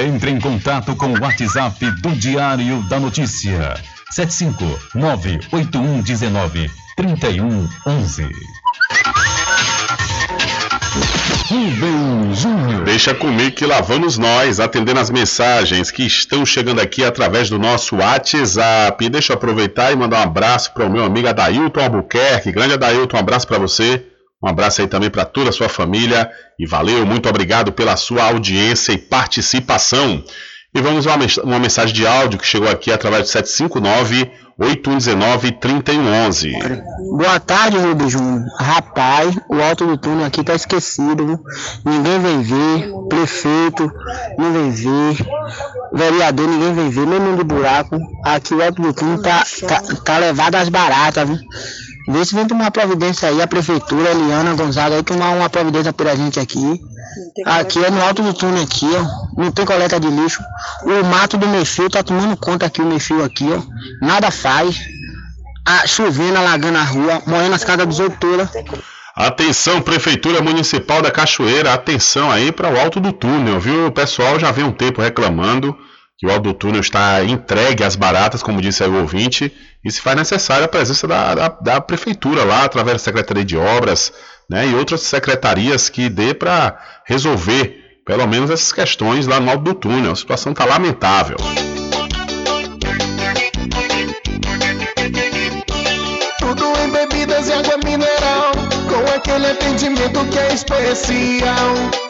Entre em contato com o WhatsApp do Diário da Notícia. 759-8119-3111. Rubem Júnior.
Deixa comigo que lá vamos nós, atendendo as mensagens que estão chegando aqui através do nosso WhatsApp. Deixa eu aproveitar e mandar um abraço para o meu amigo Adailton Albuquerque. Grande Adailton, um abraço para você. Um abraço aí também para toda a sua família e valeu, muito obrigado pela sua audiência e participação. E vamos a uma mensagem de áudio que chegou aqui através do 759 8119 3111.
Boa tarde, Rubem Júnior. Rapaz, o alto do túnel aqui tá esquecido. Viu? Ninguém vem ver. Prefeito não vem ver. Vereador ninguém vem ver. Mesmo de buraco. Aqui o alto do túnel tá, tá, tá levado às baratas. Viu? Vê se vem tomar providência aí, a prefeitura, Eliana Gonzaga, aí tomar uma providência por a gente aqui. Aqui é no alto do túnel aqui, ó. Não tem coleta de lixo. O mato do Mefio tá tomando conta aqui, o Mefio aqui, ó. Nada faz. A, chovendo, alagando a rua, morrendo as casas dos outros.
Atenção, Prefeitura Municipal da Cachoeira, atenção aí para o alto do túnel, viu? O pessoal já vem um tempo reclamando que o alto do túnel está entregue às baratas, como disse aí o ouvinte, e se faz necessária a presença da, da, da prefeitura lá, através da Secretaria de Obras, né, e outras secretarias que dê para resolver, pelo menos, essas questões lá no alto do túnel. A situação está lamentável.
Tudo em bebidas e água mineral, com aquele atendimento que é especial.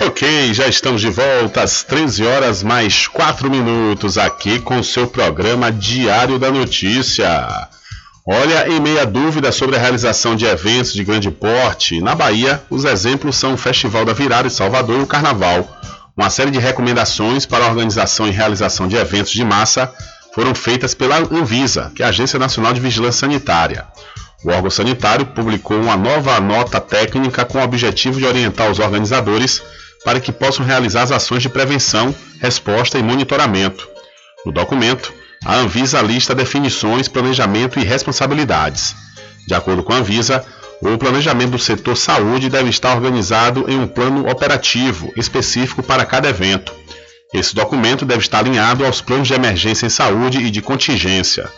Ok, já estamos de volta às 13 horas mais 4 minutos aqui com o seu programa Diário da Notícia. Olha, em meia dúvida sobre a realização de eventos de grande porte, na Bahia, os exemplos são o Festival da Virada em Salvador e o Carnaval. Uma série de recomendações para a organização e realização de eventos de massa foram feitas pela Anvisa, que é a Agência Nacional de Vigilância Sanitária. O órgão sanitário publicou uma nova nota técnica com o objetivo de orientar os organizadores para que possam realizar as ações de prevenção, resposta e monitoramento. No documento, a Anvisa lista definições, planejamento e responsabilidades. De acordo com a Anvisa, o planejamento do setor saúde deve estar organizado em um plano operativo específico para cada evento. Esse documento deve estar alinhado aos planos de emergência em saúde e de contingência.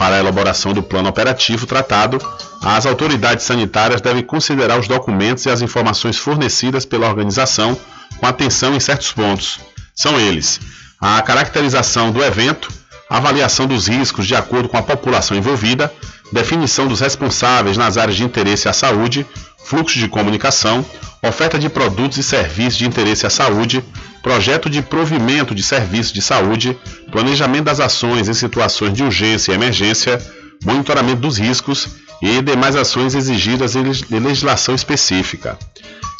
Para a elaboração do plano operativo tratado, as autoridades sanitárias devem considerar os documentos e as informações fornecidas pela organização com atenção em certos pontos. São eles: a caracterização do evento, avaliação dos riscos de acordo com a população envolvida, definição dos responsáveis nas áreas de interesse à saúde, fluxo de comunicação, oferta de produtos e serviços de interesse à saúde, projeto de provimento de serviços de saúde, planejamento das ações em situações de urgência e emergência, monitoramento dos riscos e demais ações exigidas em legislação específica.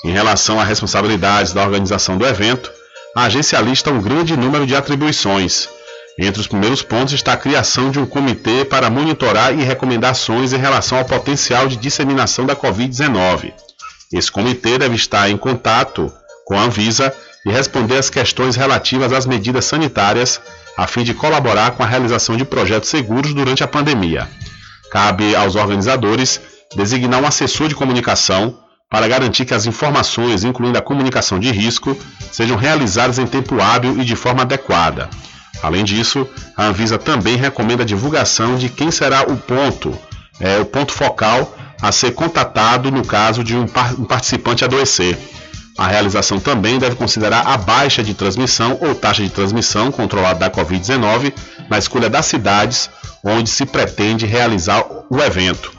Em relação à responsabilidades da organização do evento, a agência lista um grande número de atribuições. Entre os primeiros pontos está a criação de um comitê para monitorar e recomendar ações em relação ao potencial de disseminação da Covid-19. Esse comitê deve estar em contato com a Anvisa e responder às questões relativas às medidas sanitárias, a fim de colaborar com a realização de projetos seguros durante a pandemia. Cabe aos organizadores designar um assessor de comunicação para garantir que as informações, incluindo a comunicação de risco, sejam realizadas em tempo hábil e de forma adequada. Além disso, a Anvisa também recomenda a divulgação de quem será o ponto, é, o ponto focal a ser contatado no caso de um, um participante adoecer. A realização também deve considerar a baixa de transmissão ou taxa de transmissão controlada da Covid-19 na escolha das cidades onde se pretende realizar o evento.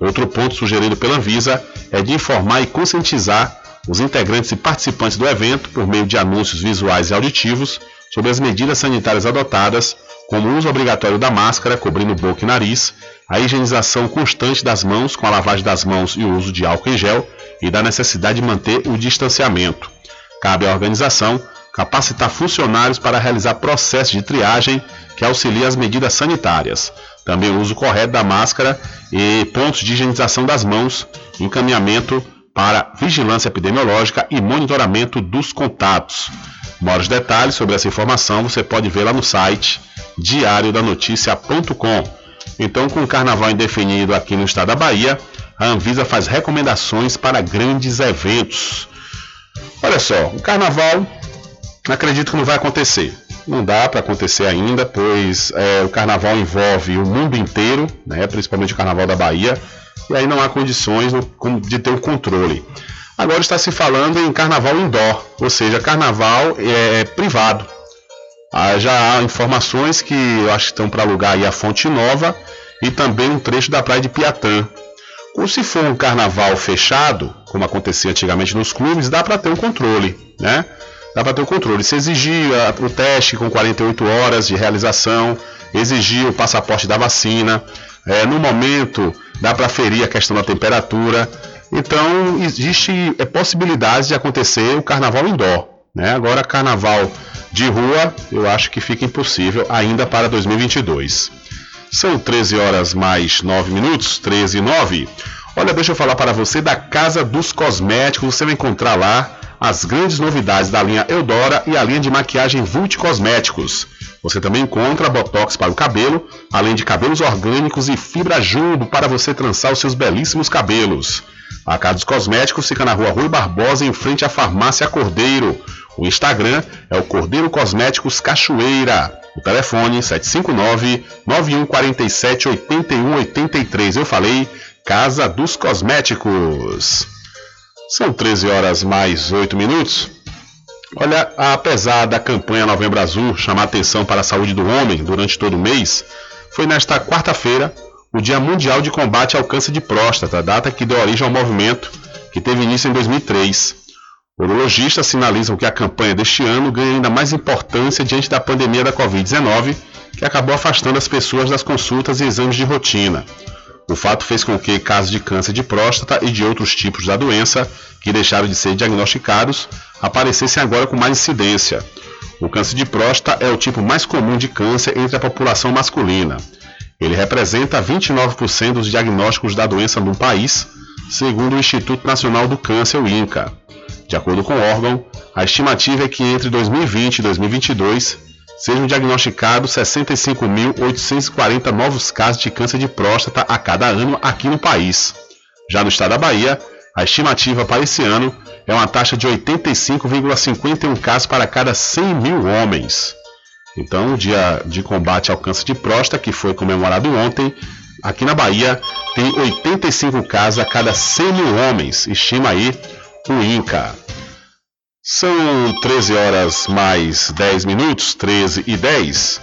Outro ponto sugerido pela Anvisa é de informar e conscientizar os integrantes e participantes do evento, por meio de anúncios visuais e auditivos, sobre as medidas sanitárias adotadas, como o uso obrigatório da máscara cobrindo boca e nariz, a higienização constante das mãos com a lavagem das mãos e o uso de álcool em gel e da necessidade de manter o distanciamento. Cabe à organização capacitar funcionários para realizar processos de triagem que auxiliem as medidas sanitárias. Também o uso correto da máscara e pontos de higienização das mãos, encaminhamento para vigilância epidemiológica e monitoramento dos contatos. Maiores detalhes sobre essa informação você pode ver lá no site diariodanoticia.com. Então, com o carnaval indefinido aqui no estado da Bahia, a Anvisa faz recomendações para grandes eventos. Olha só, o carnaval acredito que não vai acontecer. não dá para acontecer ainda, pois é, o carnaval envolve o mundo inteiro, né, principalmente o carnaval da Bahia, e aí não há condições de ter o controle. Agora está se falando em carnaval indoor, ou seja, carnaval é, privado. Ah, já há informações que eu acho que estão para alugar aí a Fonte Nova e também um trecho da praia de Piatã. Ou se for um carnaval fechado, como acontecia antigamente nos clubes, dá para ter um controle, né? Dá para ter um controle. Se exigir o teste com 48 horas de realização, exigir o passaporte da vacina, é, no momento dá para ferir a questão da temperatura. Então existe é, possibilidade de acontecer o carnaval indoor. Né? Agora carnaval de rua, eu acho que fica impossível ainda para 2022. São 13 horas mais 9 minutos, 13 e 9. Olha, deixa eu falar para você da Casa dos Cosméticos. Você vai encontrar lá as grandes novidades da linha Eudora e a linha de maquiagem Vult Cosméticos. Você também encontra botox para o cabelo, além de cabelos orgânicos e fibra jumbo para você trançar os seus belíssimos cabelos. A Casa dos Cosméticos fica na rua Rui Barbosa, em frente à Farmácia Cordeiro. O Instagram é o Cordeiro Cosméticos Cachoeira. O telefone 759-9147-8183. Eu falei Casa dos Cosméticos. São 13 horas mais 8 minutos. Olha, apesar da campanha Novembro Azul chamar atenção para a saúde do homem durante todo o mês, foi nesta quarta-feira o Dia Mundial de Combate ao Câncer de Próstata, data que deu origem ao movimento que teve início em 2003. Urologistas sinalizam que a campanha deste ano ganha ainda mais importância diante da pandemia da Covid-19, que acabou afastando as pessoas das consultas e exames de rotina. O fato fez com que casos de câncer de próstata e de outros tipos da doença, que deixaram de ser diagnosticados, aparecessem agora com mais incidência. O câncer de próstata é o tipo mais comum de câncer entre a população masculina. Ele representa 29% dos diagnósticos da doença no país, segundo o Instituto Nacional do Câncer, o INCA. De acordo com o órgão, a estimativa é que entre 2020 e 2022 sejam diagnosticados 65.840 novos casos de câncer de próstata a cada ano aqui no país. Já no estado da Bahia, a estimativa para esse ano é uma taxa de 85,51 casos para cada 100 mil homens. Então, o dia de combate ao câncer de próstata, que foi comemorado ontem, aqui na Bahia, tem 85 casos a cada 100 mil homens, estima aí o INCA. São 13 horas mais 10 minutos, 13 e 10.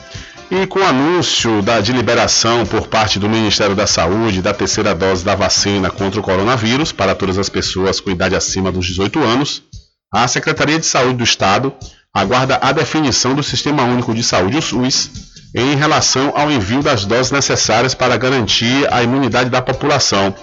E com o anúncio da, de liberação por parte do Ministério da Saúde da terceira dose da vacina contra o coronavírus para todas as pessoas com idade acima dos 18 anos, a Secretaria de Saúde do Estado aguarda a definição do Sistema Único de Saúde, o SUS, em relação ao envio das doses necessárias para garantir a imunidade da população.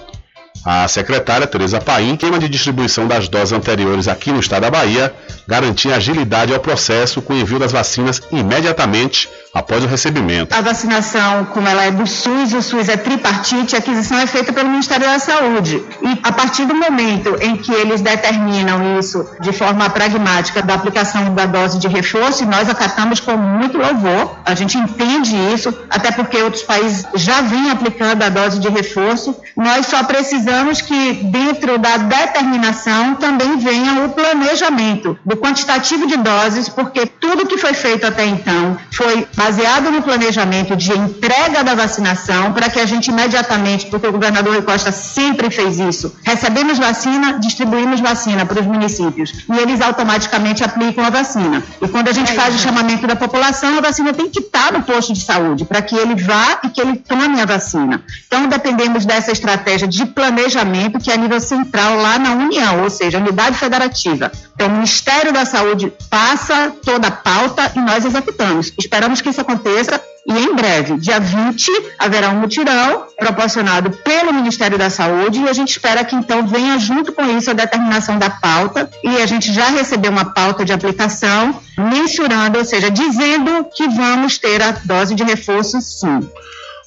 A secretária Tereza Paim, esquema de distribuição das doses anteriores aqui no estado da Bahia, garantia agilidade ao processo com o envio das vacinas imediatamente após o recebimento.
A vacinação, como ela é do SUS, o SUS é tripartite, a aquisição é feita pelo Ministério da Saúde. E a partir do momento em que eles determinam isso de forma pragmática da aplicação da dose de reforço, nós acatamos com muito louvor. A gente entende isso, até porque outros países já vêm aplicando a dose de reforço. Nós só precisamos que dentro da determinação também venha o planejamento do quantitativo de doses, porque tudo que foi feito até então foi baseado no planejamento de entrega da vacinação para que a gente imediatamente, porque o governador Costa sempre fez isso, recebemos vacina, distribuímos vacina para os municípios e eles automaticamente aplicam a vacina. E quando a gente faz o chamamento da população, a vacina tem que estar no posto de saúde para que ele vá e que ele tome a vacina. Então dependemos dessa estratégia de planejamento planejamento que é a nível central lá na União, ou seja, unidade federativa. Então, o Ministério da Saúde passa toda a pauta e nós executamos. Esperamos que isso aconteça e em breve, dia 20, haverá um mutirão proporcionado pelo Ministério da Saúde e a gente espera que então venha junto com isso a determinação da pauta e a gente já recebeu uma pauta de aplicação mensurando, ou seja, dizendo que vamos ter a dose de reforço sim.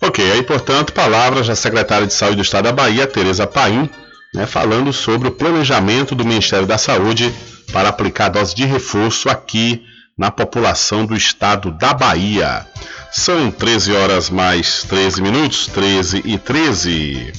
Ok, aí portanto, palavras da secretária de Saúde do Estado da Bahia, Tereza Paim, né, falando sobre o planejamento do Ministério da Saúde para aplicar a dose de reforço aqui na população do estado da Bahia. São 13 horas mais 13 minutos, 13 e 13.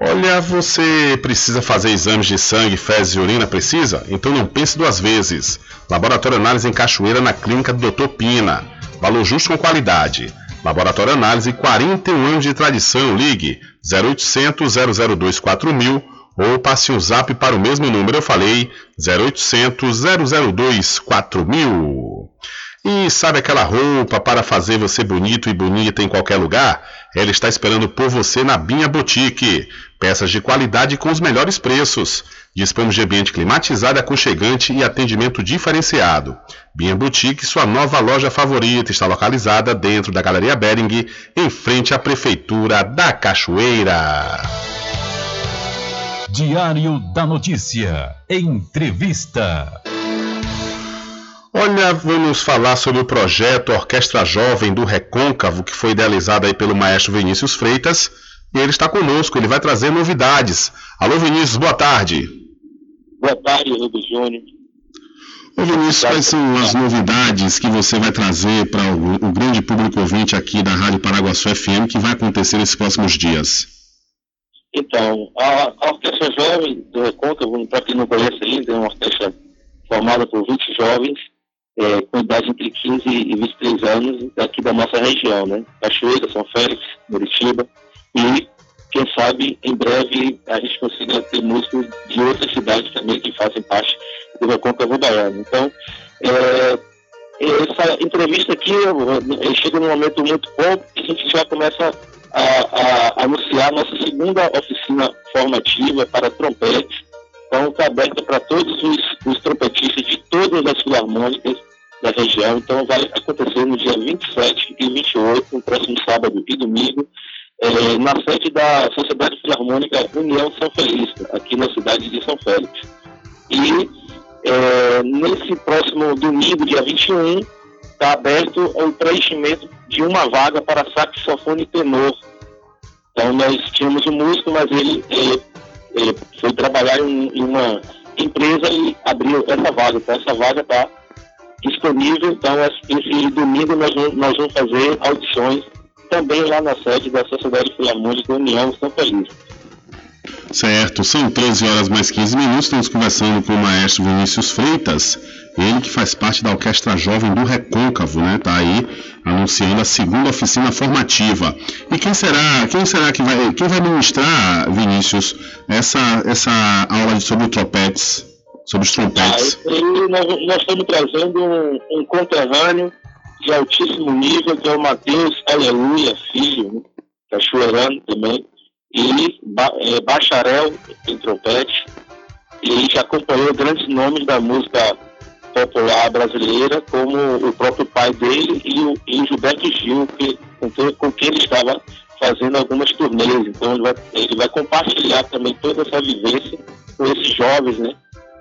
Olha, você precisa fazer exames de sangue, fezes e urina? Precisa? Então não pense duas vezes. Laboratório Análise em Cachoeira, na clínica do Dr. Pina. Valor justo com qualidade. Laboratório Análise, 41 anos de tradição. Ligue 0800 002 4000 ou passe um zap para o mesmo número. Eu falei 0800 002 4000. E sabe aquela roupa para fazer você bonito e bonita em qualquer lugar? Ela está esperando por você na Binha Boutique. Peças de qualidade com os melhores preços. Dispomos de ambiente climatizado, aconchegante e atendimento diferenciado. Binha Boutique, sua nova loja favorita, está localizada dentro da Galeria Bering, em frente à Prefeitura da Cachoeira.
Diário da Notícia. Entrevista.
Olha, vamos falar sobre o projeto Orquestra Jovem do Recôncavo, que foi idealizado aí pelo maestro Vinícius Freitas. E ele está conosco, ele vai trazer novidades. Alô, Vinícius, boa tarde.
Boa tarde, Rubens Júnior.
Ô Vinícius, quais são as novidades que você vai trazer para o, o, grande público ouvinte aqui da Rádio Paraguaçu FM que vai acontecer nesses próximos dias?
Então, a, a Orquestra Jovem do Recôncavo, para quem não conhece ainda, é uma orquestra formada por 20 jovens é, com idade entre 15 e 23 anos aqui da nossa região, né? Cachoeira, São Félix, Muritiba e quem sabe em breve a gente consiga ter músicos de outras cidades também que fazem parte do Recôncavo Baiano. Então, é, essa entrevista aqui chega num momento muito bom e a gente já começa a, a, anunciar nossa segunda oficina formativa para trompete. Então, está aberta para todos os, os trompetistas de todas as filarmônicas da região. Então, vai acontecer no dia 27 e 28, no próximo sábado e domingo, é, na sede da Sociedade Filarmônica União São Félix, aqui na cidade de São Félix. E é, nesse próximo domingo, dia 21, está aberto o preenchimento de uma vaga para saxofone tenor. Então, nós tínhamos um músico, mas ele, ele, ele foi trabalhar em, em uma empresa e abriu essa vaga. Então, essa vaga está disponível. Então, esse domingo nós, nós vamos fazer audições também lá na sede da Sociedade Filarmônica União São Feliz.
Certo, são 13 horas mais 15 minutos. Estamos conversando com o maestro Vinícius Freitas, ele que faz parte da Orquestra Jovem do Recôncavo, né? Tá aí anunciando a segunda oficina formativa. E quem será, quem será que vai, quem vai ministrar, Vinícius, essa essa aula sobre trompetes? sobre os trompetes?
Ah, nós, nós, estamos trazendo um, um, conterrâneo de altíssimo nível, que é o Matheus Aleluia Filho, né? cachoeirano também, e ba, é, bacharel em trompete, e já acompanhou grandes nomes da música popular brasileira, como o próprio pai dele e o, e o Gilberto Gil, que, com, que, com quem ele estava fazendo algumas turnês. Então ele vai, ele vai compartilhar também toda essa vivência com esses jovens, né?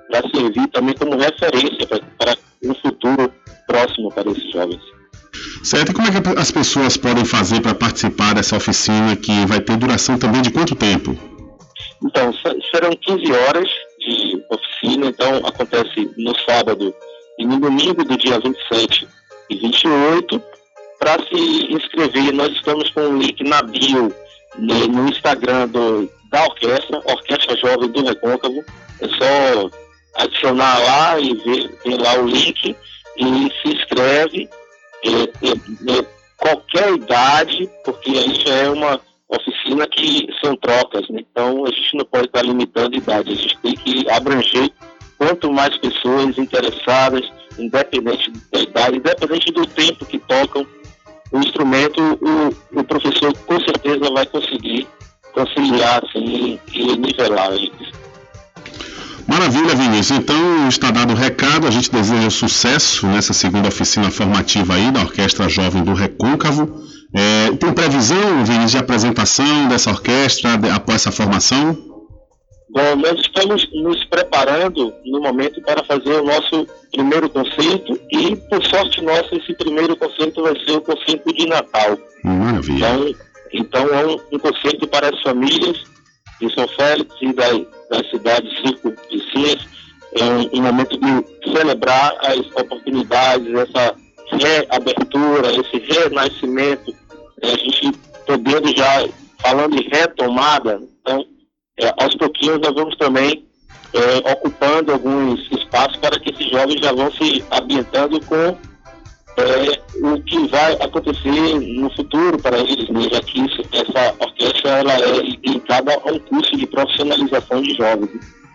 para servir também como referência para um futuro próximo para esses jovens.
Certo, e como é que as pessoas podem fazer para participar dessa oficina que vai ter duração também de quanto tempo?
Então, serão 15 horas de oficina, então acontece no sábado e no domingo do dia 27 e 28. Para se inscrever, nós estamos com um link na bio no, no Instagram do, da orquestra, Orquestra Jovem do Recôncavo. É só adicionar lá e ver, ver lá o link e se inscreve. É, é, é, qualquer idade, porque isso é uma oficina que são trocas, né? então a gente não pode estar limitando a idade, a gente tem que abranger quanto mais pessoas interessadas, independente da idade, independente do tempo que tocam o instrumento, o, o professor com certeza vai conseguir conciliar assim, e nivelar eles.
Maravilha, Vinícius. Então está dado o recado. A gente deseja sucesso nessa segunda oficina formativa aí da Orquestra Jovem do Recôncavo. É, tem previsão, Vinícius, de apresentação dessa orquestra após essa formação?
Bom, nós estamos nos preparando no momento para fazer o nosso primeiro concerto e, por sorte nossa, esse primeiro concerto vai ser o concerto de Natal.
Maravilha.
Então, então é um, um concerto para as famílias de São Félix e da, da cidade Circo de Cias. É um, um, momento de celebrar as oportunidades, essa reabertura, esse renascimento, é, a gente podendo já, falando em retomada, então é, aos pouquinhos nós vamos também é, ocupando alguns espaços para que esses jovens já vão se ambientando com é, o que vai acontecer no futuro para eles, né? já que isso, essa orquestra ela é ligada a um curso de profissionalização de jovens.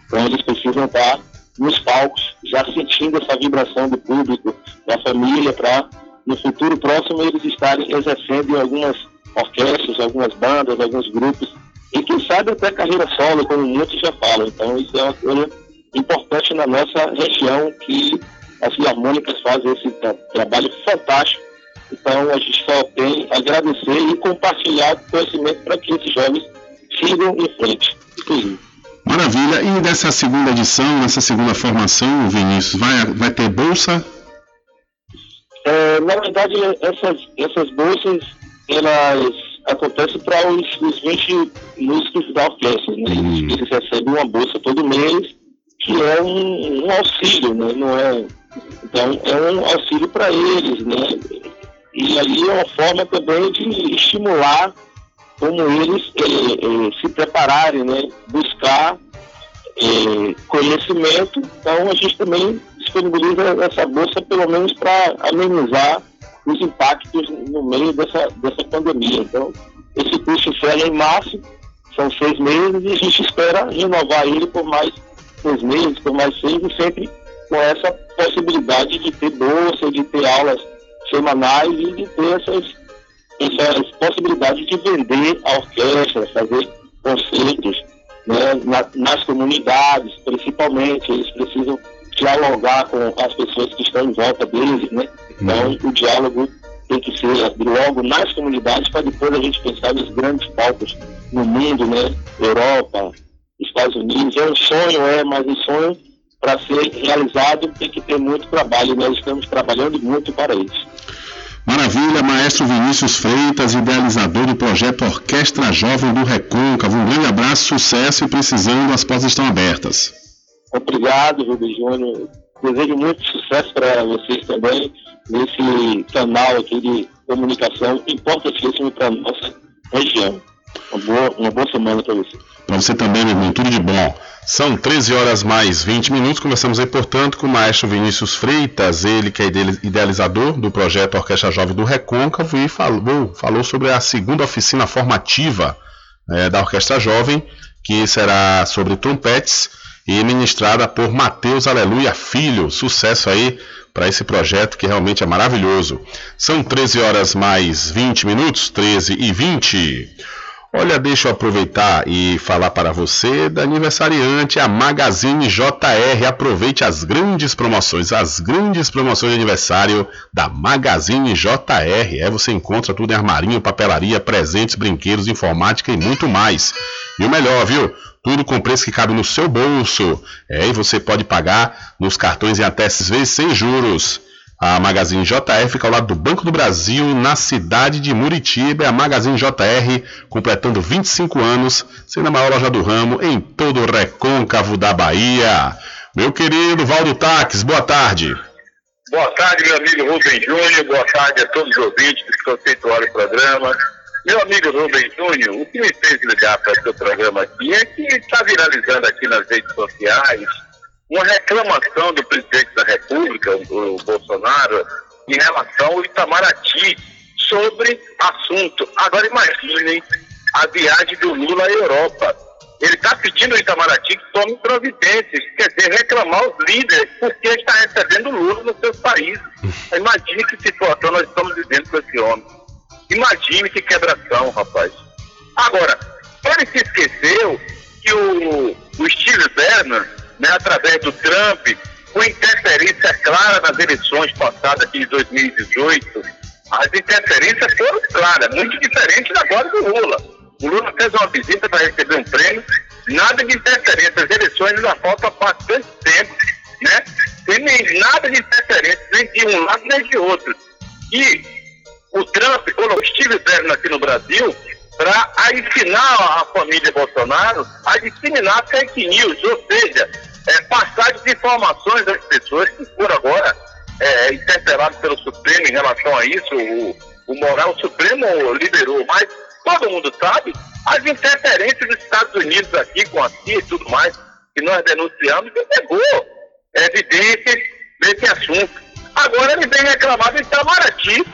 Então eles precisam estar nos palcos, já sentindo essa vibração do público, da família, para no futuro próximo eles estarem exercendo em algumas orquestras, algumas bandas, alguns grupos, e quem sabe até carreira solo, como muitos já falam. Então isso é uma coisa importante na nossa região que as filarmônicas fazem esse tra trabalho fantástico. Então a gente só tem agradecer e compartilhar conhecimento para que esses jovens sigam em frente. Isso
Maravilha. E dessa segunda edição, nessa segunda formação, Vinícius, vai, vai ter bolsa?
É, na verdade, essas, essas bolsas, elas acontecem para os, os 20 músicos da orquestra. Né? Eles, eles recebem uma bolsa todo mês, que é um, um auxílio, né? Não é então, é um auxílio para eles, né? E ali é uma forma também de estimular como eles eh, eh, se prepararem, né? Buscar eh, conhecimento. Então, a gente também disponibiliza essa bolsa, pelo menos para amenizar os impactos no meio dessa, dessa pandemia. Então, esse curso encerra em março, são seis meses, e a gente espera renovar ele por mais seis meses, por mais seis, e sempre com essa possibilidade de ter bolsa, de ter aulas semanais e de ter essas, essas possibilidades de vender a orquestra, fazer concertos né, na, nas comunidades, principalmente. Eles precisam dialogar com as pessoas que estão em volta deles, né? Então, uhum. o diálogo tem que ser logo nas comunidades para depois a gente pensar nos grandes palcos no mundo, né? Europa, Estados Unidos. É um sonho, é, mas um sonho para ser realizado tem que ter muito trabalho. Nós estamos trabalhando muito para isso.
Maravilha, maestro Vinícius Freitas, idealizador do projeto Orquestra Jovem do Recôncavo. Um grande abraço, sucesso e precisando, as portas estão abertas.
Obrigado, Rubens Júnior. Desejo muito sucesso para vocês também nesse canal aqui de comunicação importantíssimo para a nossa região. Uma boa, uma boa semana para você.
Para você também, meu irmão, tudo de bom. São 13 horas mais 20 minutos. Conversamos aí, portanto, com o maestro Vinícius Freitas, ele que é idealizador do projeto Orquestra Jovem do Recôncavo e falou, falou sobre a segunda oficina formativa é, da Orquestra Jovem, que será sobre trompetes e ministrada por Mateus Aleluia Filho. Sucesso aí para esse projeto que realmente é maravilhoso. São 13 horas mais 20 minutos, 13 e 20. Olha, deixa eu aproveitar e falar para você da aniversariante, a Magazine JR. Aproveite as grandes promoções, as grandes promoções de aniversário da Magazine JR. É, você encontra tudo em armarinho, papelaria, presentes, brinquedos, informática e muito mais. E o melhor, viu? Tudo com preço que cabe no seu bolso. É, e você pode pagar nos cartões em até seis vezes sem juros. A Magazine JR fica ao lado do Banco do Brasil, na cidade de Muritiba. É a Magazine JR completando 25 anos, sendo a maior loja do ramo em todo o recôncavo da Bahia. Meu querido Valdo Taques, boa tarde.
Boa tarde, meu amigo Rubem Júnior. Boa tarde a todos os ouvintes que conceituaram o programa. Meu amigo Rubem Júnior, o que me fez ligar para o seu programa aqui é que está viralizando aqui nas redes sociais uma reclamação do presidente da República, o Bolsonaro, em relação ao Itamaraty sobre assunto. Agora imaginem a viagem do Lula à Europa. Ele está pedindo ao Itamaraty que tome providências, quer dizer, reclamar os líderes porque está recebendo Lula nos seus países. Imagine que situação nós estamos vivendo com esse homem. Imagine que quebração, rapaz. Agora, ele se esqueceu que o, o Steve Bannon né, através do Trump, com interferência clara nas eleições passadas aqui de 2018, as interferências foram claras, muito diferentes agora do Lula. O Lula fez uma visita para receber um prêmio, nada de interferência, as eleições ainda faltam bastante tempo, né? Nem, nada de interferência, nem de um lado nem de outro. E o Trump colocou Steve Bannon aqui no Brasil para ensinar a família Bolsonaro a disseminar fake news, ou seja, é, passar desinformações das pessoas que foram agora é, interpeladas pelo Supremo em relação a isso. O, o Moral Supremo liberou, mas todo mundo sabe, as interferências dos Estados Unidos aqui com a CIA e tudo mais, que nós denunciamos, e pegou evidências desse assunto. Agora ele vem reclamar do Itamaraty,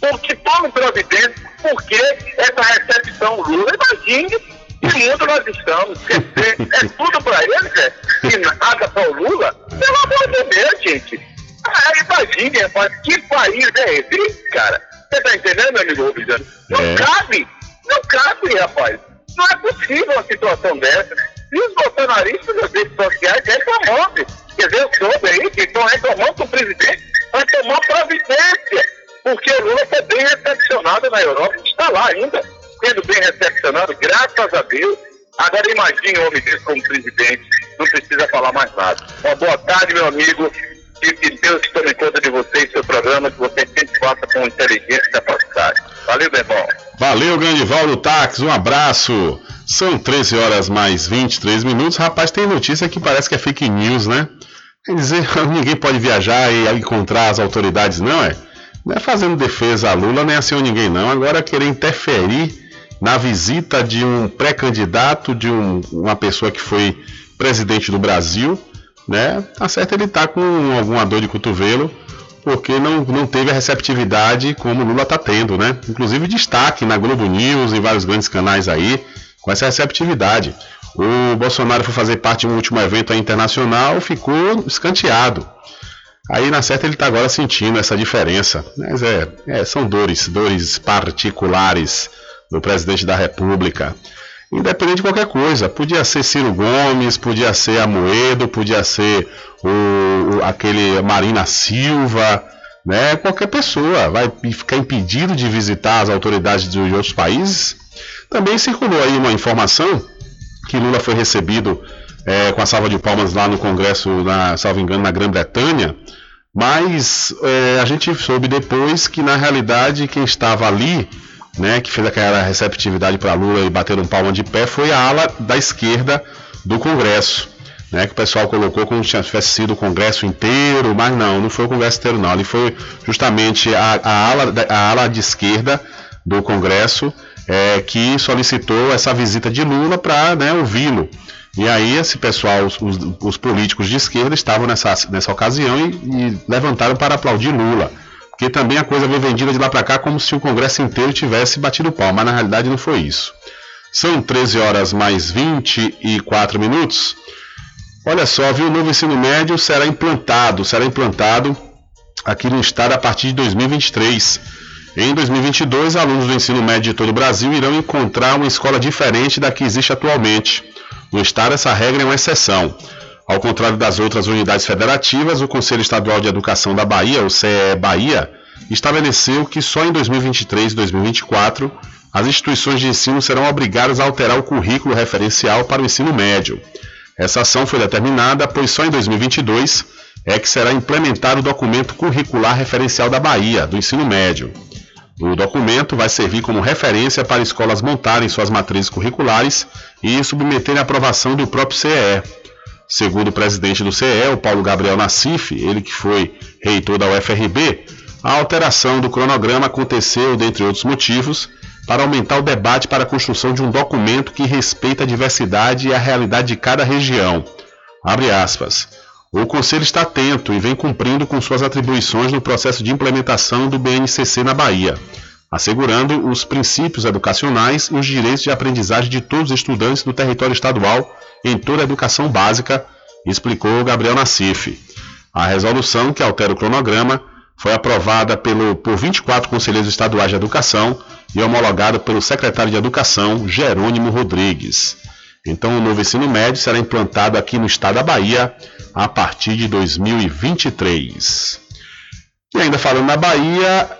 porque tome providência, porque essa recepção Lula, imagine que mundo nós estamos. É tudo para eles, é, e nada para o Lula. Pelo amor de Deus, gente. Ah, imagine, rapaz, que país é esse, cara? Você tá entendendo, meu amigo Rubizano? Não
É.
cabe, não cabe, rapaz. Não é possível uma situação dessa. E os bolsonaristas nas redes sociais reclamando. Quer dizer, eu soube aí que estão reclamando com o presidente vai tomar providência. Porque o Lula foi bem recepcionado na Europa, está lá ainda, sendo bem recepcionado, graças a Deus. Agora imagine um homem desse como presidente, não precisa falar mais nada. Uma boa tarde, meu amigo. E que Deus tome conta de você e seu programa, que você sempre faça com inteligência e capacidade. Valeu, meu irmão.
Valeu, grande Valdo Táxi, um abraço. São 13 horas mais 23 minutos. Rapaz, tem notícia que parece que é fake news, né? Quer dizer, ninguém pode viajar e encontrar as autoridades, não é? Não é fazendo defesa a Lula, nem assim ou ninguém, não. Agora querer interferir na visita de um pré-candidato, de um- uma pessoa que foi presidente do Brasil, né? Tá certo, ele tá com alguma dor de cotovelo, porque não, não teve a receptividade como Lula tá tendo, né? Inclusive destaque na Globo News, em vários grandes canais aí, com essa receptividade. O Bolsonaro foi fazer parte de um último evento internacional, ficou escanteado. Aí na certa ele está agora sentindo essa diferença. Mas é, é, são dores, dores particulares do presidente da República. Independente de qualquer coisa, podia ser Ciro Gomes, podia ser Amoedo, podia ser o, o- aquele Marina Silva, né? Qualquer pessoa vai ficar impedido de visitar as autoridades de outros países. Também circulou aí uma informação que Lula foi recebido é, com a salva de palmas lá no Congresso, na, salvo engano, na Grã-Bretanha, mas é, a gente soube depois que na realidade quem estava ali, né, que fez aquela receptividade para Lula e bater um palma de pé, foi a ala da esquerda do Congresso. Né, que o pessoal colocou como se tivesse sido o Congresso inteiro, mas não, não foi o Congresso inteiro não, ali foi justamente a, a, ala, a ala de esquerda do Congresso é, que solicitou essa visita de Lula para né, ouvi-lo. E aí esse pessoal, os, os- os políticos de esquerda estavam nessa, nessa ocasião e, e levantaram para aplaudir Lula. Porque também a coisa veio vendida de lá para cá como se o Congresso inteiro tivesse batido pau, mas na realidade não foi isso. São 13 horas mais 24 minutos. Olha só, viu? O novo ensino médio será implantado, será implantado aqui no estado a partir de 2023. Em 2022, alunos do ensino médio de todo o Brasil irão encontrar uma escola diferente da que existe atualmente. No estado, essa regra é uma exceção. Ao contrário das outras unidades federativas, o Conselho Estadual de Educação da Bahia, o CE Bahia, estabeleceu que só em 2023 e 2024 as instituições de ensino serão obrigadas a alterar o currículo referencial para o ensino médio. Essa ação foi determinada, pois só em 2022 é que será implementado o documento curricular referencial da Bahia, do ensino médio. O documento vai servir como referência para escolas montarem suas matrizes curriculares e submeterem à aprovação do próprio CEE. Segundo o presidente do CEE, o Paulo Gabriel Nassif, ele que foi reitor da UFRB, a alteração do cronograma aconteceu, dentre outros motivos, para aumentar o debate para a construção de um documento que respeita a diversidade e a realidade de cada região. Abre aspas. O Conselho está atento e vem cumprindo com suas atribuições no processo de implementação do BNCC na Bahia, assegurando os princípios educacionais e os direitos de aprendizagem de todos os estudantes do território estadual em toda a educação básica, explicou Gabriel Nassif. A resolução, que altera o cronograma, foi aprovada pelo, por 24 conselheiros estaduais de educação e homologada pelo secretário de Educação, Jerônimo Rodrigues. Então, o novo ensino médio será implantado aqui no estado da Bahia a partir de 2023. E ainda falando na Bahia,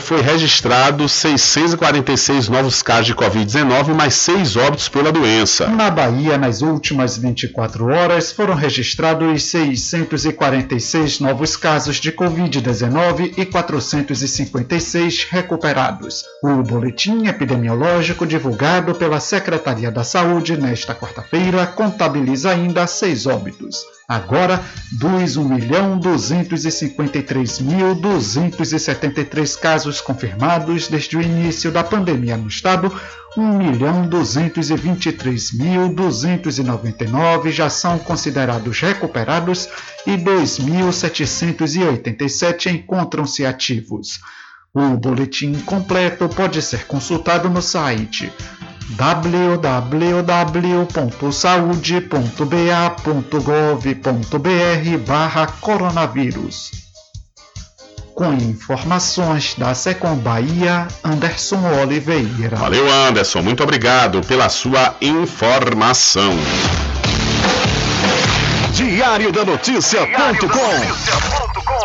foi registrado 646 novos casos de Covid-19, mais 6 óbitos pela doença.
Na Bahia, nas últimas 24 horas, foram registrados 646 novos casos de Covid-19 e 456 recuperados. O boletim epidemiológico divulgado pela Secretaria da Saúde nesta quarta-feira contabiliza ainda seis óbitos. Agora, dos 1.253.273 dos casos confirmados desde o início da pandemia no estado, 1.223.299 já são considerados recuperados e 2.787 encontram-se ativos. O boletim completo pode ser consultado no site www.saude.ba.gov.br barra coronavírus. Com informações da Secom Bahia, Anderson Oliveira.
Valeu, Anderson. Muito obrigado pela sua informação.
Diário da Notícia.com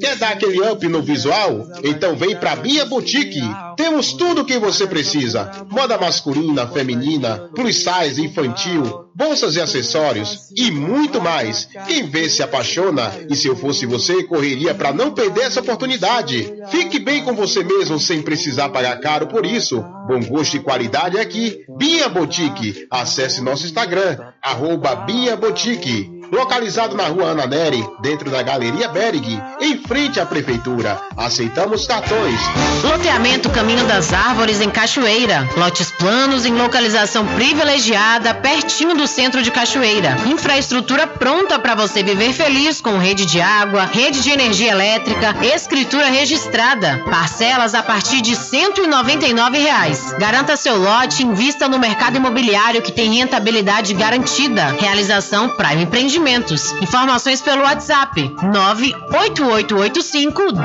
Quer dar aquele up no visual? Então vem pra Bia Boutique. Temos tudo o que você precisa: moda masculina, feminina, plus size, infantil, bolsas e acessórios e muito mais. Quem vê se apaixona e se eu fosse você, correria para não perder essa oportunidade. Fique bem com você mesmo sem precisar pagar caro por isso. Bom gosto e qualidade aqui. Bia Boutique. Acesse nosso Instagram, arroba Bia Boutique localizado na rua Ana Neri, dentro da Galeria Berg, em frente à Prefeitura. Aceitamos cartões.
Loteamento Caminho das Árvores em Cachoeira. Lotes planos em localização privilegiada, pertinho do centro de Cachoeira. Infraestrutura pronta para você viver feliz com rede de água, rede de energia elétrica, escritura registrada. Parcelas a partir de 199 reais. Garanta seu lote invista no mercado imobiliário que tem rentabilidade garantida. Realização Prime Empreendimento Investimentos. Informações pelo WhatsApp 98885 1000.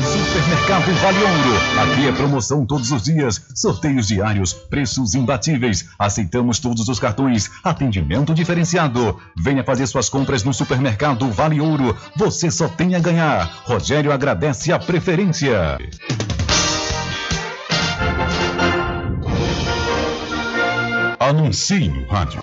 Supermercado Vale Ouro. Aqui é promoção todos os dias, sorteios diários, preços imbatíveis. Aceitamos todos os cartões, atendimento diferenciado. Venha fazer suas compras no Supermercado Vale Ouro. Você só tem a ganhar. Rogério agradece a preferência. Anuncie no rádio.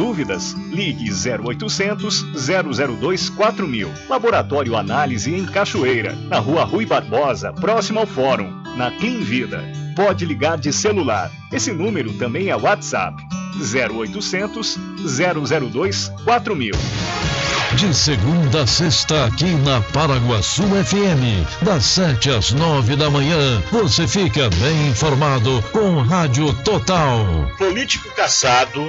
Dúvidas? Ligue 0800 002 4000. Laboratório Análise em Cachoeira, na Rua Rui Barbosa, próximo ao Fórum, na Clean Vida. Pode ligar de celular. Esse número também é WhatsApp. 0800 002 4000.
De segunda a sexta, aqui na Paraguaçu FM, das 7 às 9 da manhã, você fica bem informado com Rádio Total.
Político caçado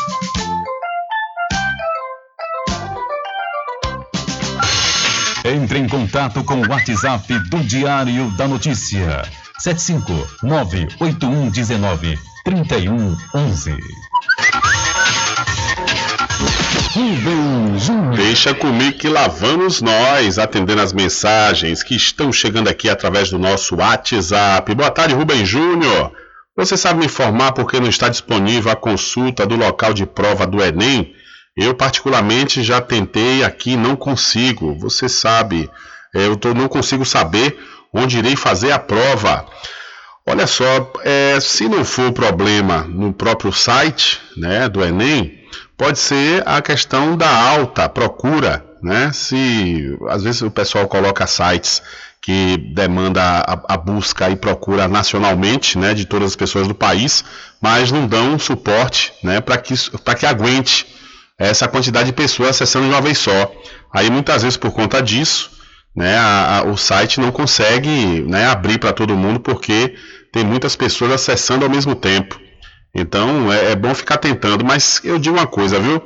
Entre em contato com o WhatsApp do Diário da Notícia. 759-8119-3111.
Deixa comigo que lá vamos nós, atendendo as mensagens que estão chegando aqui através do nosso WhatsApp. Boa tarde, Rubem Júnior. Você sabe me informar por que não está disponível a consulta do local de prova do Enem? Eu, particularmente, já tentei aqui, não consigo. Você sabe, é, eu tô, não consigo saber onde irei fazer a prova. Olha só, é, se não for problema no próprio site né, do Enem, pode ser a questão da alta procura. Né? Se às vezes o pessoal coloca sites que demanda a, a, busca e procura nacionalmente, né, de todas as pessoas do país, mas não dão suporte, né, para que para que aguente essa quantidade de pessoas acessando de uma vez só. Aí muitas vezes por conta disso, né, a, a, o site não consegue né, abrir para todo mundo porque tem muitas pessoas acessando ao mesmo tempo. Então é, é, bom ficar tentando, mas eu digo uma coisa, viu?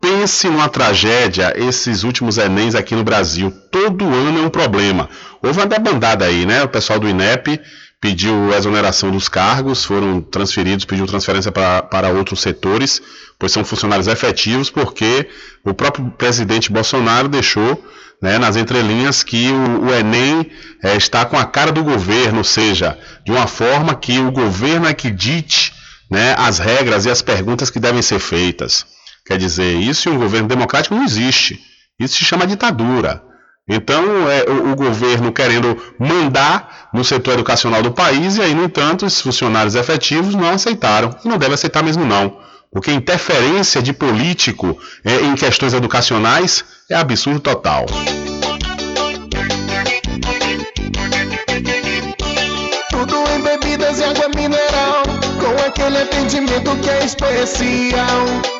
Pense numa tragédia esses últimos Enems aqui no Brasil. Todo ano é um problema. Houve uma debandada aí, né? O pessoal do INEP pediu exoneração dos cargos, foram transferidos, pediu transferência para, para outros setores, pois são funcionários efetivos, porque o próprio presidente Bolsonaro deixou né, nas entrelinhas que o, o Enem é, está com a cara do governo, ou seja, de uma forma que o governo é que dite né, as regras e as perguntas que devem ser feitas. Quer dizer, isso em um governo democrático não existe. Isso se chama ditadura. Então, é, o, o, governo querendo mandar no setor educacional do país, e aí, no entanto, os funcionários efetivos não aceitaram. E não deve aceitar mesmo, não. Porque interferência de político é, em questões educacionais é absurdo total.
Tudo em bebidas e água mineral, com aquele atendimento que é especial.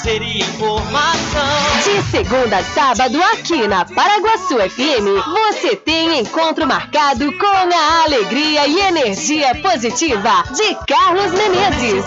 Lazer e informação.
De segunda a sábado, aqui na Paraguaçu FM, você tem encontro marcado com a alegria e energia positiva de Carlos Menezes.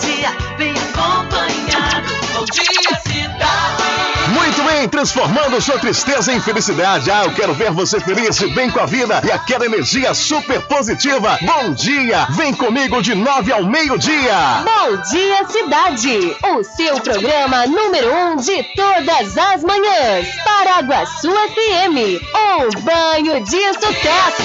Bem acompanhado. Bom dia, cidade.
Muito bem, transformando sua tristeza em felicidade. Ah, eu quero ver você feliz, bem com a vida e aquela energia super positiva. Bom dia! Vem comigo de nove ao meio-dia.
Bom dia, cidade! O seu programa número um de todas as manhãs. Paraguaçu FM, um banho de sucesso.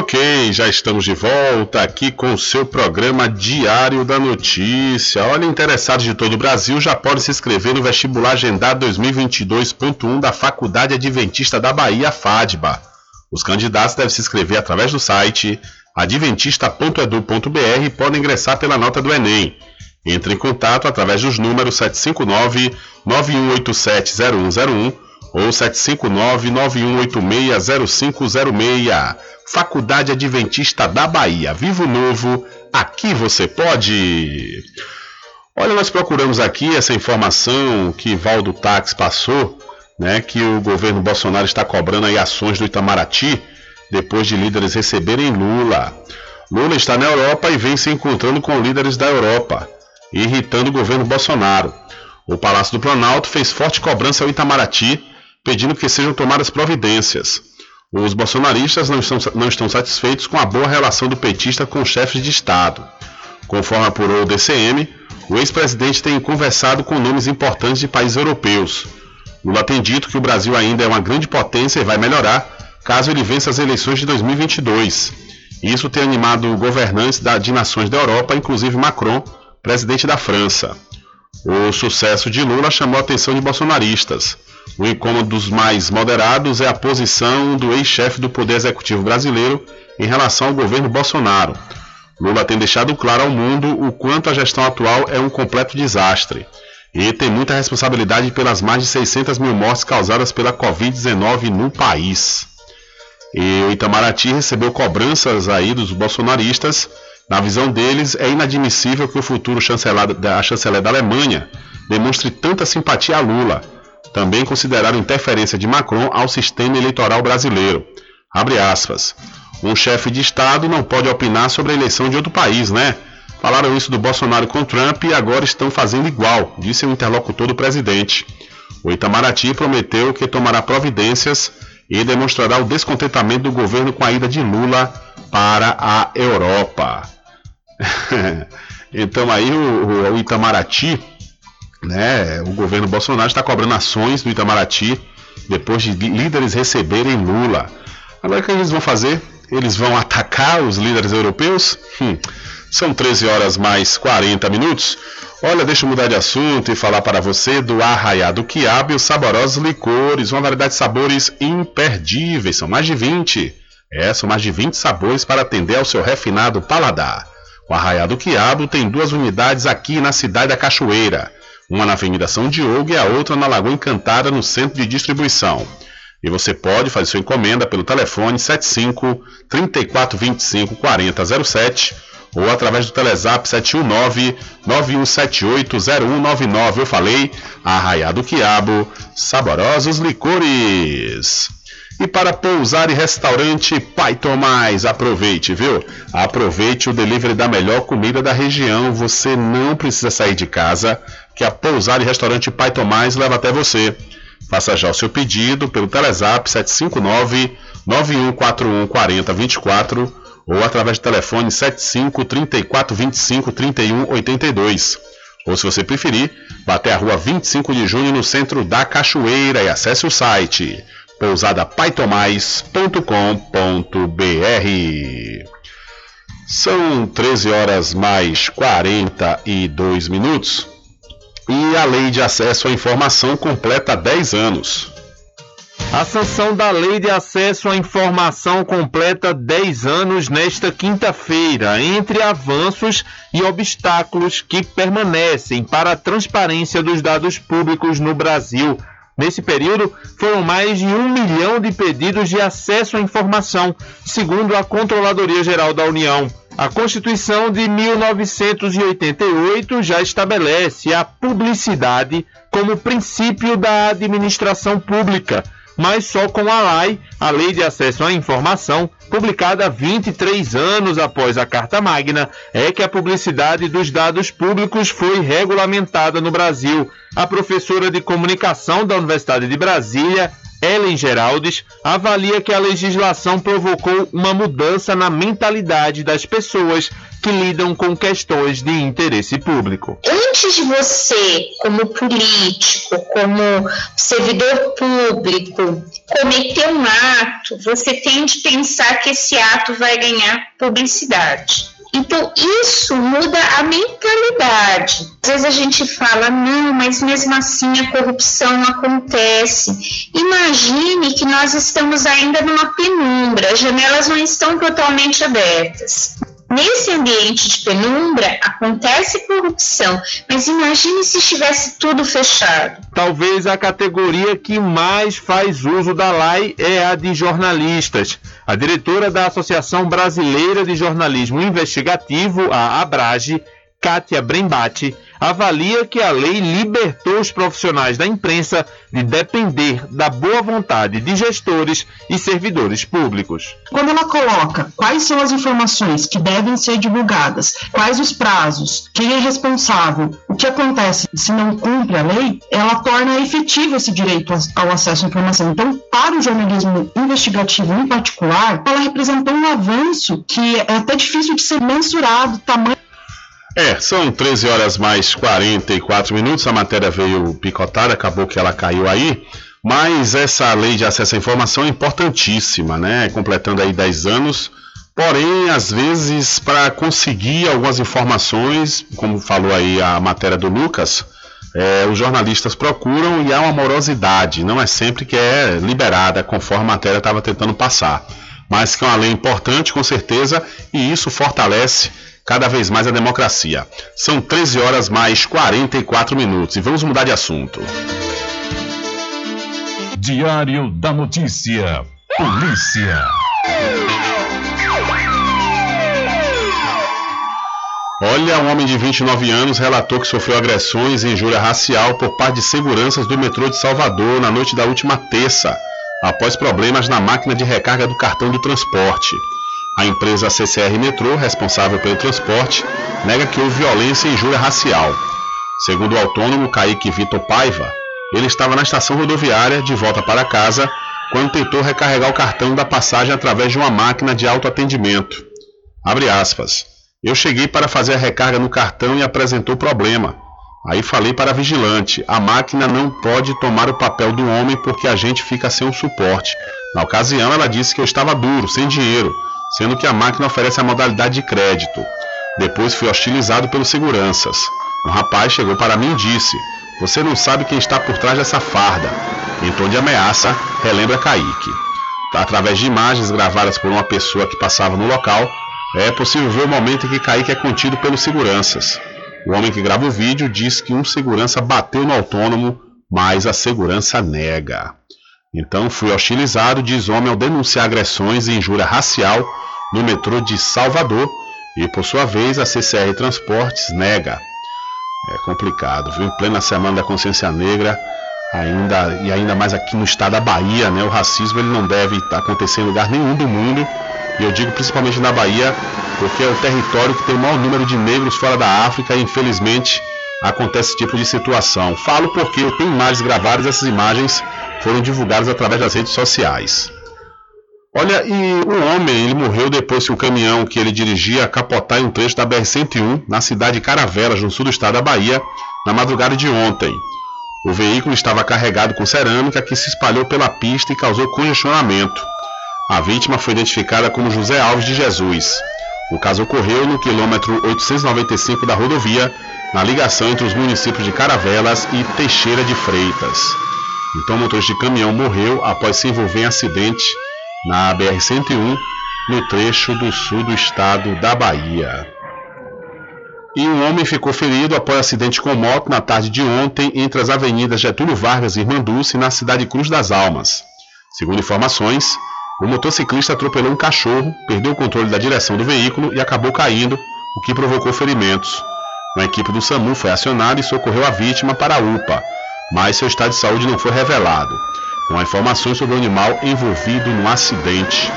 Ok, já estamos de volta aqui com o seu programa Diário da Notícia. Olha, interessados de todo o Brasil já podem se inscrever no vestibular agendado 2022.1 da Faculdade Adventista da Bahia, FADBA. Os candidatos devem se inscrever através do site adventista.edu.br e podem ingressar pela nota do Enem. Entre em contato através dos números 759 9187 ou 759-9186-0506. Faculdade Adventista da Bahia. Vivo Novo, aqui você pode. Olha, nós procuramos aqui essa informação que Valdo Tax passou, né, que o governo Bolsonaro está cobrando aí ações do Itamaraty depois de líderes receberem Lula. Lula está na Europa e vem se encontrando com líderes da Europa, irritando o governo Bolsonaro. O Palácio do Planalto fez forte cobrança ao Itamaraty pedindo que sejam tomadas providências. Os bolsonaristas não estão, não estão satisfeitos com a boa relação do petista com chefes de Estado. Conforme apurou o DCM, o ex-presidente tem conversado com nomes importantes de países europeus. Lula tem dito que o Brasil ainda é uma grande potência e vai melhorar caso ele vença as eleições de 2022. Isso tem animado governantes de nações da Europa, inclusive Macron, presidente da França. O sucesso de Lula chamou a atenção de bolsonaristas. O incômodo dos mais moderados é a posição do ex-chefe do Poder Executivo brasileiro em relação ao governo Bolsonaro. Lula tem deixado claro ao mundo o quanto a gestão atual é um completo desastre e tem muita responsabilidade pelas mais de 600 mil mortes causadas pela Covid-19 no país. E o Itamaraty recebeu cobranças aí dos bolsonaristas. Na visão deles, é inadmissível que o futuro chanceler da, chanceler da Alemanha demonstre tanta simpatia a Lula também consideraram interferência de Macron ao sistema eleitoral brasileiro. Abre aspas. Um chefe de Estado não pode opinar sobre a eleição de outro país, né? Falaram isso do Bolsonaro com Trump e agora estão fazendo igual, disse o interlocutor do presidente. O Itamaraty prometeu que tomará providências e demonstrará o descontentamento do governo com a ida de Lula para a Europa. então aí o, o Itamaraty né, o governo Bolsonaro está cobrando ações do Itamaraty depois de líderes receberem Lula. Agora o que eles vão fazer? Eles vão atacar os líderes europeus? Hum, são 13 horas mais 40 minutos. Olha, deixa eu mudar de assunto e falar para você do Arraiado Quiabo e os saborosos licores, uma variedade de sabores imperdíveis, são mais de 20. É, são mais de 20 sabores para atender ao seu refinado paladar. O Arraiado Quiabo tem duas unidades aqui na cidade da Cachoeira, uma na Avenida São Diogo e a outra na Lagoa Encantada, no centro de distribuição. E você pode fazer sua encomenda pelo telefone 75 3425 4007 ou através do Telezap 719 91780199. Eu falei, Arraiado Quiabo, saborosos licores. E para pousar e restaurante Pai Tomás, aproveite, viu? Aproveite o delivery da melhor comida da região. Você não precisa sair de casa, que a pousar e restaurante Pai Tomás leva até você. Faça já o seu pedido pelo Telezap 759 9141 4024 ou através do telefone 75 34 25 31 82. Ou se você preferir, vá até a rua 25 de junho no centro da Cachoeira e acesse o site pousadapaitomais.com.br. São 13 horas mais 42 minutos e a lei de acesso à informação completa 10 anos.
A sanção da Lei de Acesso à Informação completa 10 anos nesta quinta-feira, entre avanços e obstáculos que permanecem para a transparência dos dados públicos no Brasil. Nesse período, foram mais de um milhão de pedidos de acesso à informação, segundo a Controladoria Geral da União. A Constituição de 1988 já estabelece a publicidade como princípio da administração pública mas só com a LAI, a Lei de Acesso à Informação, publicada 23 anos após a Carta Magna, é que a publicidade dos dados públicos foi regulamentada no Brasil. A professora de comunicação da Universidade de Brasília, Ellen Geraldes avalia que a legislação provocou uma mudança na mentalidade das pessoas que lidam com questões de interesse público.
Antes de você, como político, como servidor público, cometer um ato, você tem de pensar que esse ato vai ganhar publicidade. Então, isso muda a mentalidade. Às vezes a gente fala, não, mas mesmo assim a corrupção acontece. Imagine que nós estamos ainda numa penumbra, as janelas não estão totalmente abertas. Nesse ambiente de penumbra acontece corrupção, mas imagine se estivesse tudo fechado.
Talvez a categoria que mais faz uso da lei é a de jornalistas. A diretora da Associação Brasileira de Jornalismo Investigativo, a Abrage, Kátia Brembati, avalia que a lei libertou os profissionais da imprensa de depender da boa vontade de gestores e servidores públicos.
Quando ela coloca quais são as informações que devem ser divulgadas, quais os prazos, quem é responsável, o que acontece se não cumpre a lei, ela torna efetivo esse direito ao acesso à informação. Então, para o jornalismo investigativo em particular, ela representou um avanço que é até difícil de ser mensurado, tamanho
é, são 13 horas mais 44 minutos. A matéria veio picotada, acabou que ela caiu aí. Mas essa lei de acesso à informação é importantíssima, né? Completando aí 10 anos. Porém, às vezes, para conseguir algumas informações, como falou aí a matéria do Lucas, é, os jornalistas procuram e há uma morosidade. Não é sempre que é liberada, conforme a matéria estava tentando passar. Mas que é uma lei importante, com certeza, e isso fortalece cada vez mais a democracia. São 13 horas mais 44 minutos e vamos mudar de assunto.
Diário da Notícia. Polícia.
Olha, um homem de 29 anos relatou que sofreu agressões e injúria racial por parte de seguranças do metrô de Salvador na noite da última terça, após problemas na máquina de recarga do cartão do transporte. A empresa CCR Metrô, responsável pelo transporte, nega que houve violência e injúria racial. Segundo o autônomo Kaique Vitor Paiva, ele estava na estação rodoviária de volta para casa quando tentou recarregar o cartão da passagem através de uma máquina de autoatendimento. Abre aspas. Eu cheguei para fazer a recarga no cartão e apresentou problema. Aí falei para a vigilante: a máquina não pode tomar o papel do homem porque a gente fica sem o suporte. Na ocasião, ela disse que eu estava duro, sem dinheiro, sendo que a máquina oferece a modalidade de crédito. Depois fui hostilizado pelos seguranças. Um rapaz chegou para mim e disse: Você não sabe quem está por trás dessa farda. Em tom de ameaça, relembra Kaique. Através de imagens gravadas por uma pessoa que passava no local, é possível ver o momento em que Kaique é contido pelos seguranças. O homem que grava o vídeo diz que um segurança bateu no autônomo, mas a segurança nega. Então fui hostilizado, diz homem ao denunciar agressões e injúria racial no metrô de Salvador e, por sua vez, a CCR Transportes nega. É complicado, viu? Em plena Semana da Consciência Negra, ainda e ainda mais aqui no estado da Bahia, né? O racismo ele não deve acontecer em lugar nenhum do mundo. E eu digo principalmente na Bahia, porque é o território que tem o maior número de negros fora da África e infelizmente acontece esse tipo de situação. Falo porque eu tenho imagens gravadas, essas imagens foram divulgadas através das redes sociais. Olha, e um homem, ele morreu depois que o caminhão que ele dirigia capotar em um trecho da BR-101 na cidade de Caravelas, no sul do estado da Bahia, na madrugada de ontem. O veículo estava carregado com cerâmica que se espalhou pela pista e causou congestionamento. A vítima foi identificada como José Alves de Jesus. O caso ocorreu no quilômetro 895 da rodovia, na ligação entre os municípios de Caravelas e Teixeira de Freitas. Então o motorista de caminhão morreu após se envolver em acidente na BR-101, no trecho do sul do estado da Bahia. E um homem ficou ferido após acidente com moto na tarde de ontem entre as avenidas Getúlio Vargas e Irmanduce, na cidade Cruz das Almas. Segundo informações, o motociclista atropelou um cachorro, perdeu o controle da direção do veículo e acabou caindo, o que provocou ferimentos. Uma equipe do SAMU foi acionada e socorreu a vítima para a UPA, mas seu estado de saúde não foi revelado. Não há informações sobre o animal envolvido no acidente.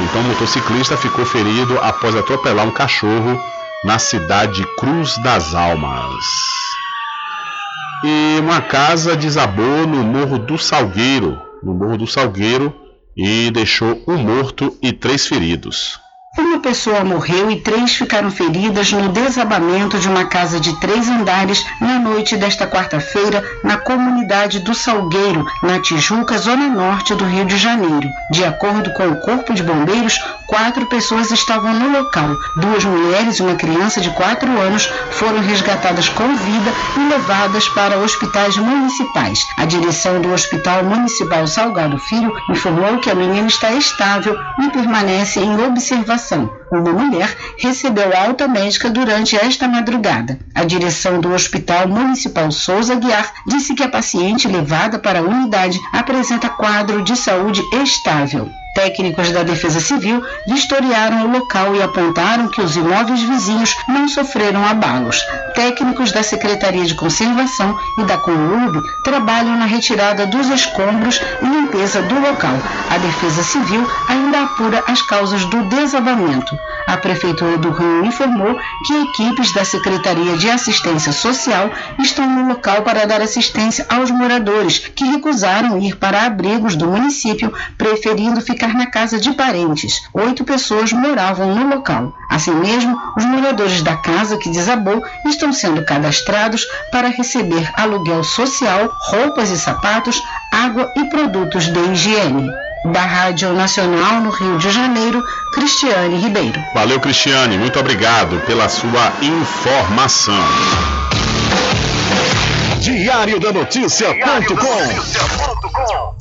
Então o motociclista ficou ferido após atropelar um cachorro na cidade Cruz das Almas. E uma casa desabou no Morro do Salgueiro, no Morro do Salgueiro, e deixou um morto e três feridos.
Uma pessoa morreu e três ficaram feridas no desabamento de uma casa de três andares na noite desta quarta-feira na comunidade do Salgueiro, na Tijuca, zona norte do Rio de Janeiro. De acordo com o Corpo de Bombeiros, quatro pessoas estavam no local. Duas mulheres e uma criança de quatro anos foram resgatadas com vida e levadas para hospitais municipais. A direção do Hospital Municipal Salgado Filho informou que a menina está estável e permanece em observação ação. Uma mulher recebeu alta médica durante esta madrugada. A direção do Hospital Municipal Souza Guiar disse que a paciente levada para a unidade apresenta quadro de saúde estável. Técnicos da Defesa Civil vistoriaram o local e apontaram que os imóveis vizinhos não sofreram abalos. Técnicos da Secretaria de Conservação e da Conurb trabalham na retirada dos escombros e limpeza do local. A Defesa Civil ainda apura as causas do desabamento. A Prefeitura do Rio informou que equipes da Secretaria de Assistência Social estão no local para dar assistência aos moradores que recusaram ir para abrigos do município, preferindo ficar na casa de parentes. Oito pessoas moravam no local. Assim mesmo, os moradores da casa que desabou estão sendo cadastrados para receber aluguel social, roupas e sapatos, água e produtos de higiene. Da Rádio Nacional no Rio de Janeiro, Cristiane Ribeiro.
Valeu, Cristiane. Muito obrigado pela sua informação.
Diário da Notícia.com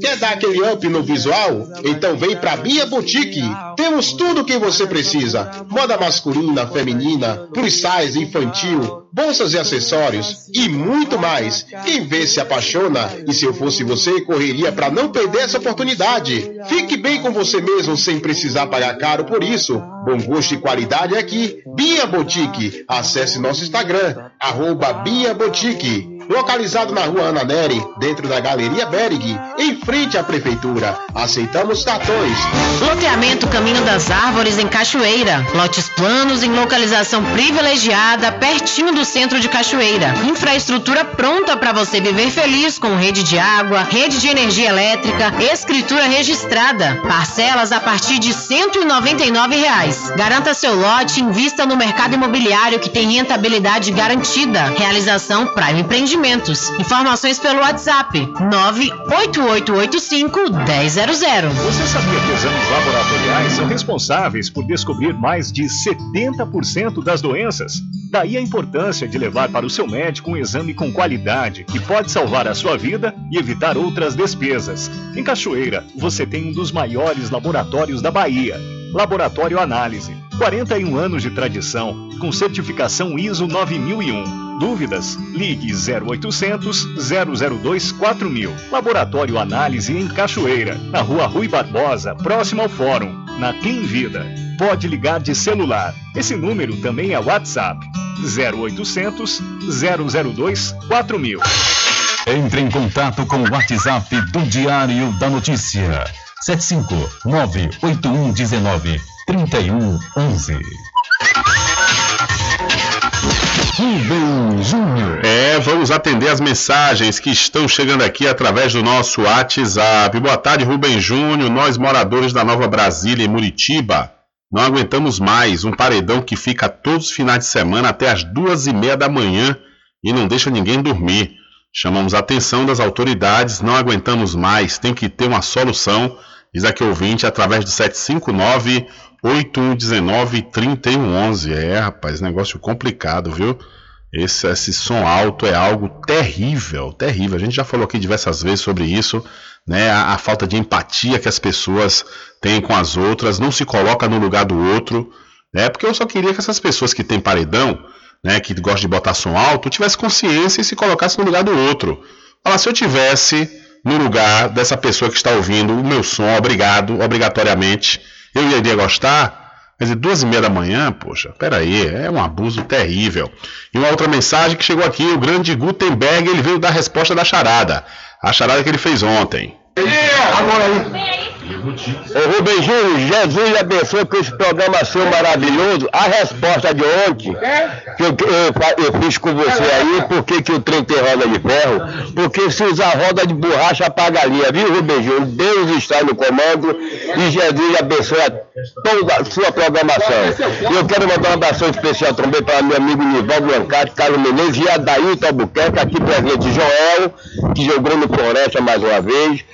Quer dar aquele up no visual? Então vem pra Bia Boutique. Temos tudo o que você precisa: moda masculina, feminina, plus size, infantil, bolsas e acessórios e muito mais. Quem vê se apaixona e se eu fosse você, correria para não perder essa oportunidade. Fique bem com você mesmo sem precisar pagar caro por isso. Bom gosto e qualidade é aqui. Bia Boutique. Acesse nosso Instagram, arroba Bia Boutique. Localizado na rua Ana Neri, dentro da Galeria Berg, em frente à Prefeitura. Aceitamos cartões.
Loteamento Caminho das Árvores em Cachoeira. Lotes planos em localização privilegiada, pertinho do centro de Cachoeira. Infraestrutura pronta para você viver feliz com rede de água, rede de energia elétrica, escritura registrada. Parcelas a partir de 199 reais. Garanta seu lote invista no mercado imobiliário que tem rentabilidade garantida. Realização Prime Empreendimentos. Informações pelo WhatsApp 98885 1000.
Você sabia que exames laboratoriais são responsáveis por descobrir mais de 70% das doenças? Daí a importância de levar para o seu médico um exame com qualidade que pode salvar a sua vida e evitar outras despesas. Em Cachoeira, você tem um dos maiores laboratórios da Bahia. Laboratório Análise. 41 anos de tradição, com certificação ISO 9001. Dúvidas? Ligue 0800 002 4000. Laboratório Análise em Cachoeira, na Rua Rui Barbosa, próximo ao Fórum, na Clean Vida. Pode ligar de celular. Esse número também é WhatsApp. 0800 002 4000.
Entre em contato com o WhatsApp do Diário da Notícia. 759-8119-3111.
Rubem Júnior. É, vamos atender as mensagens que estão chegando aqui através do nosso WhatsApp. Boa tarde, Rubem Júnior. Nós, moradores da Nova Brasília e Muritiba, não aguentamos mais um paredão que fica todos os finais de semana até as duas e meia da manhã e não deixa ninguém dormir. Chamamos a atenção das autoridades, não aguentamos mais, tem que ter uma solução. Diz aqui ouvinte através do 759 8119 3111. É, rapaz, negócio complicado, viu? Esse, esse som alto é algo terrível, terrível. A gente já falou aqui diversas vezes sobre isso, né? A, a falta de empatia que as pessoas têm com as outras, não se coloca no lugar do outro, né? Porque eu só queria que essas pessoas que têm paredão, né, que gostam de botar som alto, tivesse consciência e se colocasse no lugar do outro. Fala, se eu tivesse no lugar dessa pessoa que está ouvindo o meu som, obrigado, obrigatoriamente, eu iria gostar. Quer dizer, duas e meia da manhã, poxa, peraí, é um abuso terrível. E uma outra mensagem que chegou aqui, o grande Gutenberg, ele veio dar a resposta da charada. A charada que ele fez ontem.
Agora aí. Ô Rubem Júnior, Jesus abençoe com esse programa seu maravilhoso. A resposta de ontem, que eu, eu, eu fiz com você aí, por que, o trem tem roda de ferro? Porque se usar roda de borracha, apaga a linha, viu, Rubem Júnior? Deus está no comando e Jesus abençoe toda a sua programação. Eu quero mandar um abração especial também para meu amigo Nivaldo Lancati, Carlos Menezes e Adailton Albuquerque, aqui presente Joel, que jogou no Floresta mais uma vez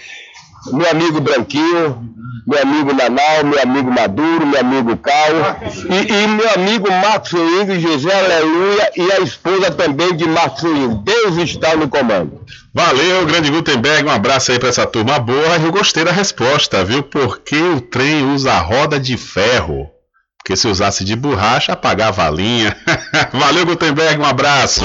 meu amigo Branquinho, meu amigo Nanal, meu amigo Maduro, meu amigo Cal e, e meu amigo Marcos Swing, José Aleluia e a esposa também de Marcos Swing. Deus está no comando.
Valeu, grande Gutenberg, um abraço aí para essa turma boa. Eu gostei da resposta, viu? Porque o trem usa roda de ferro. Porque se usasse de borracha, apagava a linha. Valeu, Gutenberg, um abraço.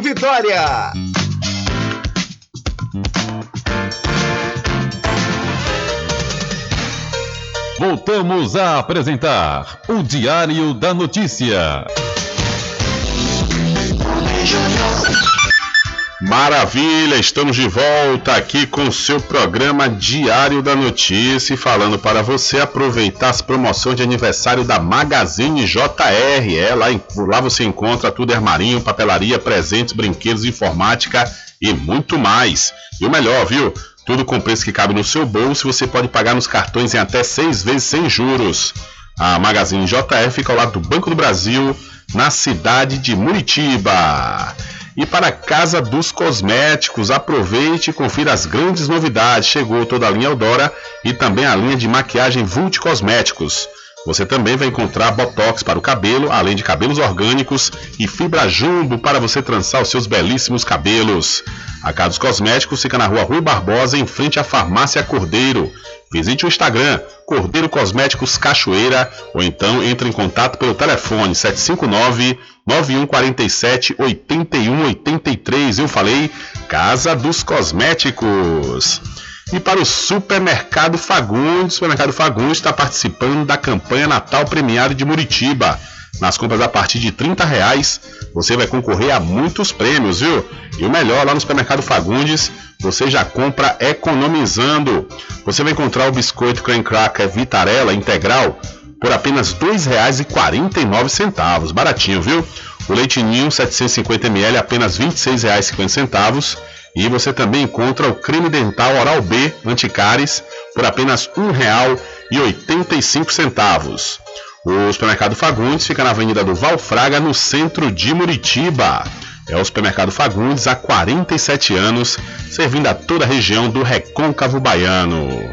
Vitória.
Voltamos a apresentar o Diário da Notícia.
Maravilha, estamos de volta aqui com o seu programa Diário da Notícia e falando para você aproveitar as promoções de aniversário da Magazine JR. É, lá, lá você encontra tudo armarinho, papelaria, presentes, brinquedos, informática e muito mais. E o melhor, viu? Tudo com preço que cabe no seu bolso e você pode pagar nos cartões em até seis vezes sem juros. A Magazine JR fica ao lado do Banco do Brasil, na cidade de Muritiba. E para a Casa dos Cosméticos, aproveite e confira as grandes novidades. Chegou toda a linha Eudora e também a linha de maquiagem Vult Cosméticos. Você também vai encontrar botox para o cabelo, além de cabelos orgânicos e fibra jumbo para você trançar os seus belíssimos cabelos. A Casa dos Cosméticos fica na rua Rui Barbosa, em frente à Farmácia Cordeiro. Visite o Instagram Cordeiro Cosméticos Cachoeira ou então entre em contato pelo telefone 759 9147 8183. Eu falei Casa dos Cosméticos. E para o Supermercado Fagundes, o Supermercado Fagundes está participando da campanha Natal Premiado de Muritiba. Nas compras a partir de 30 reais, você vai concorrer a muitos prêmios, viu? E o melhor, lá no Supermercado Fagundes, você já compra economizando. Você vai encontrar o biscoito Creme Cracker Vitarella integral por apenas R$ 2,49. Baratinho, viu? O leite ninho 750ml apenas R$ 26,50. E você também encontra o creme dental Oral B Anticares por apenas R$ 1,85. O supermercado Fagundes fica na Avenida do Valfraga, no centro de Muritiba. É o supermercado Fagundes há 47 anos, servindo a toda a região do Recôncavo Baiano.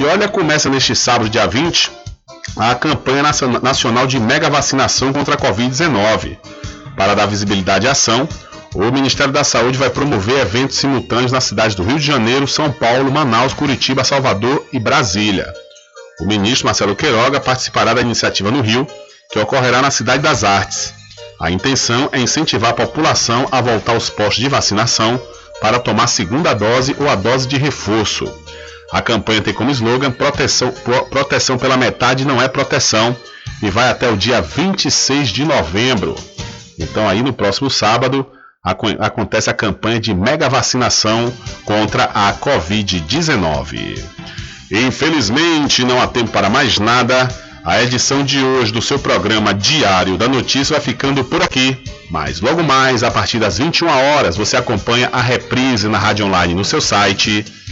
E olha, começa neste sábado, dia 20, a campanha nacion- nacional de mega vacinação contra a Covid-19. Para dar visibilidade à ação, o Ministério da Saúde vai promover eventos simultâneos nas cidades do Rio de Janeiro, São Paulo, Manaus, Curitiba, Salvador e Brasília. O ministro Marcelo Queiroga participará da iniciativa no Rio, que ocorrerá na Cidade das Artes. A intenção é incentivar a população a voltar aos postos de vacinação para tomar segunda dose ou a dose de reforço. A campanha tem como slogan proteção, pro- proteção pela metade não é proteção e vai até o dia 26 de novembro. Então aí no próximo sábado aco- acontece a campanha de mega vacinação contra a Covid-19. Infelizmente não há tempo para mais nada. A edição de hoje do seu programa Diário da Notícia vai ficando por aqui. Mas logo mais, a partir das 21 horas, você acompanha a reprise na rádio online no seu site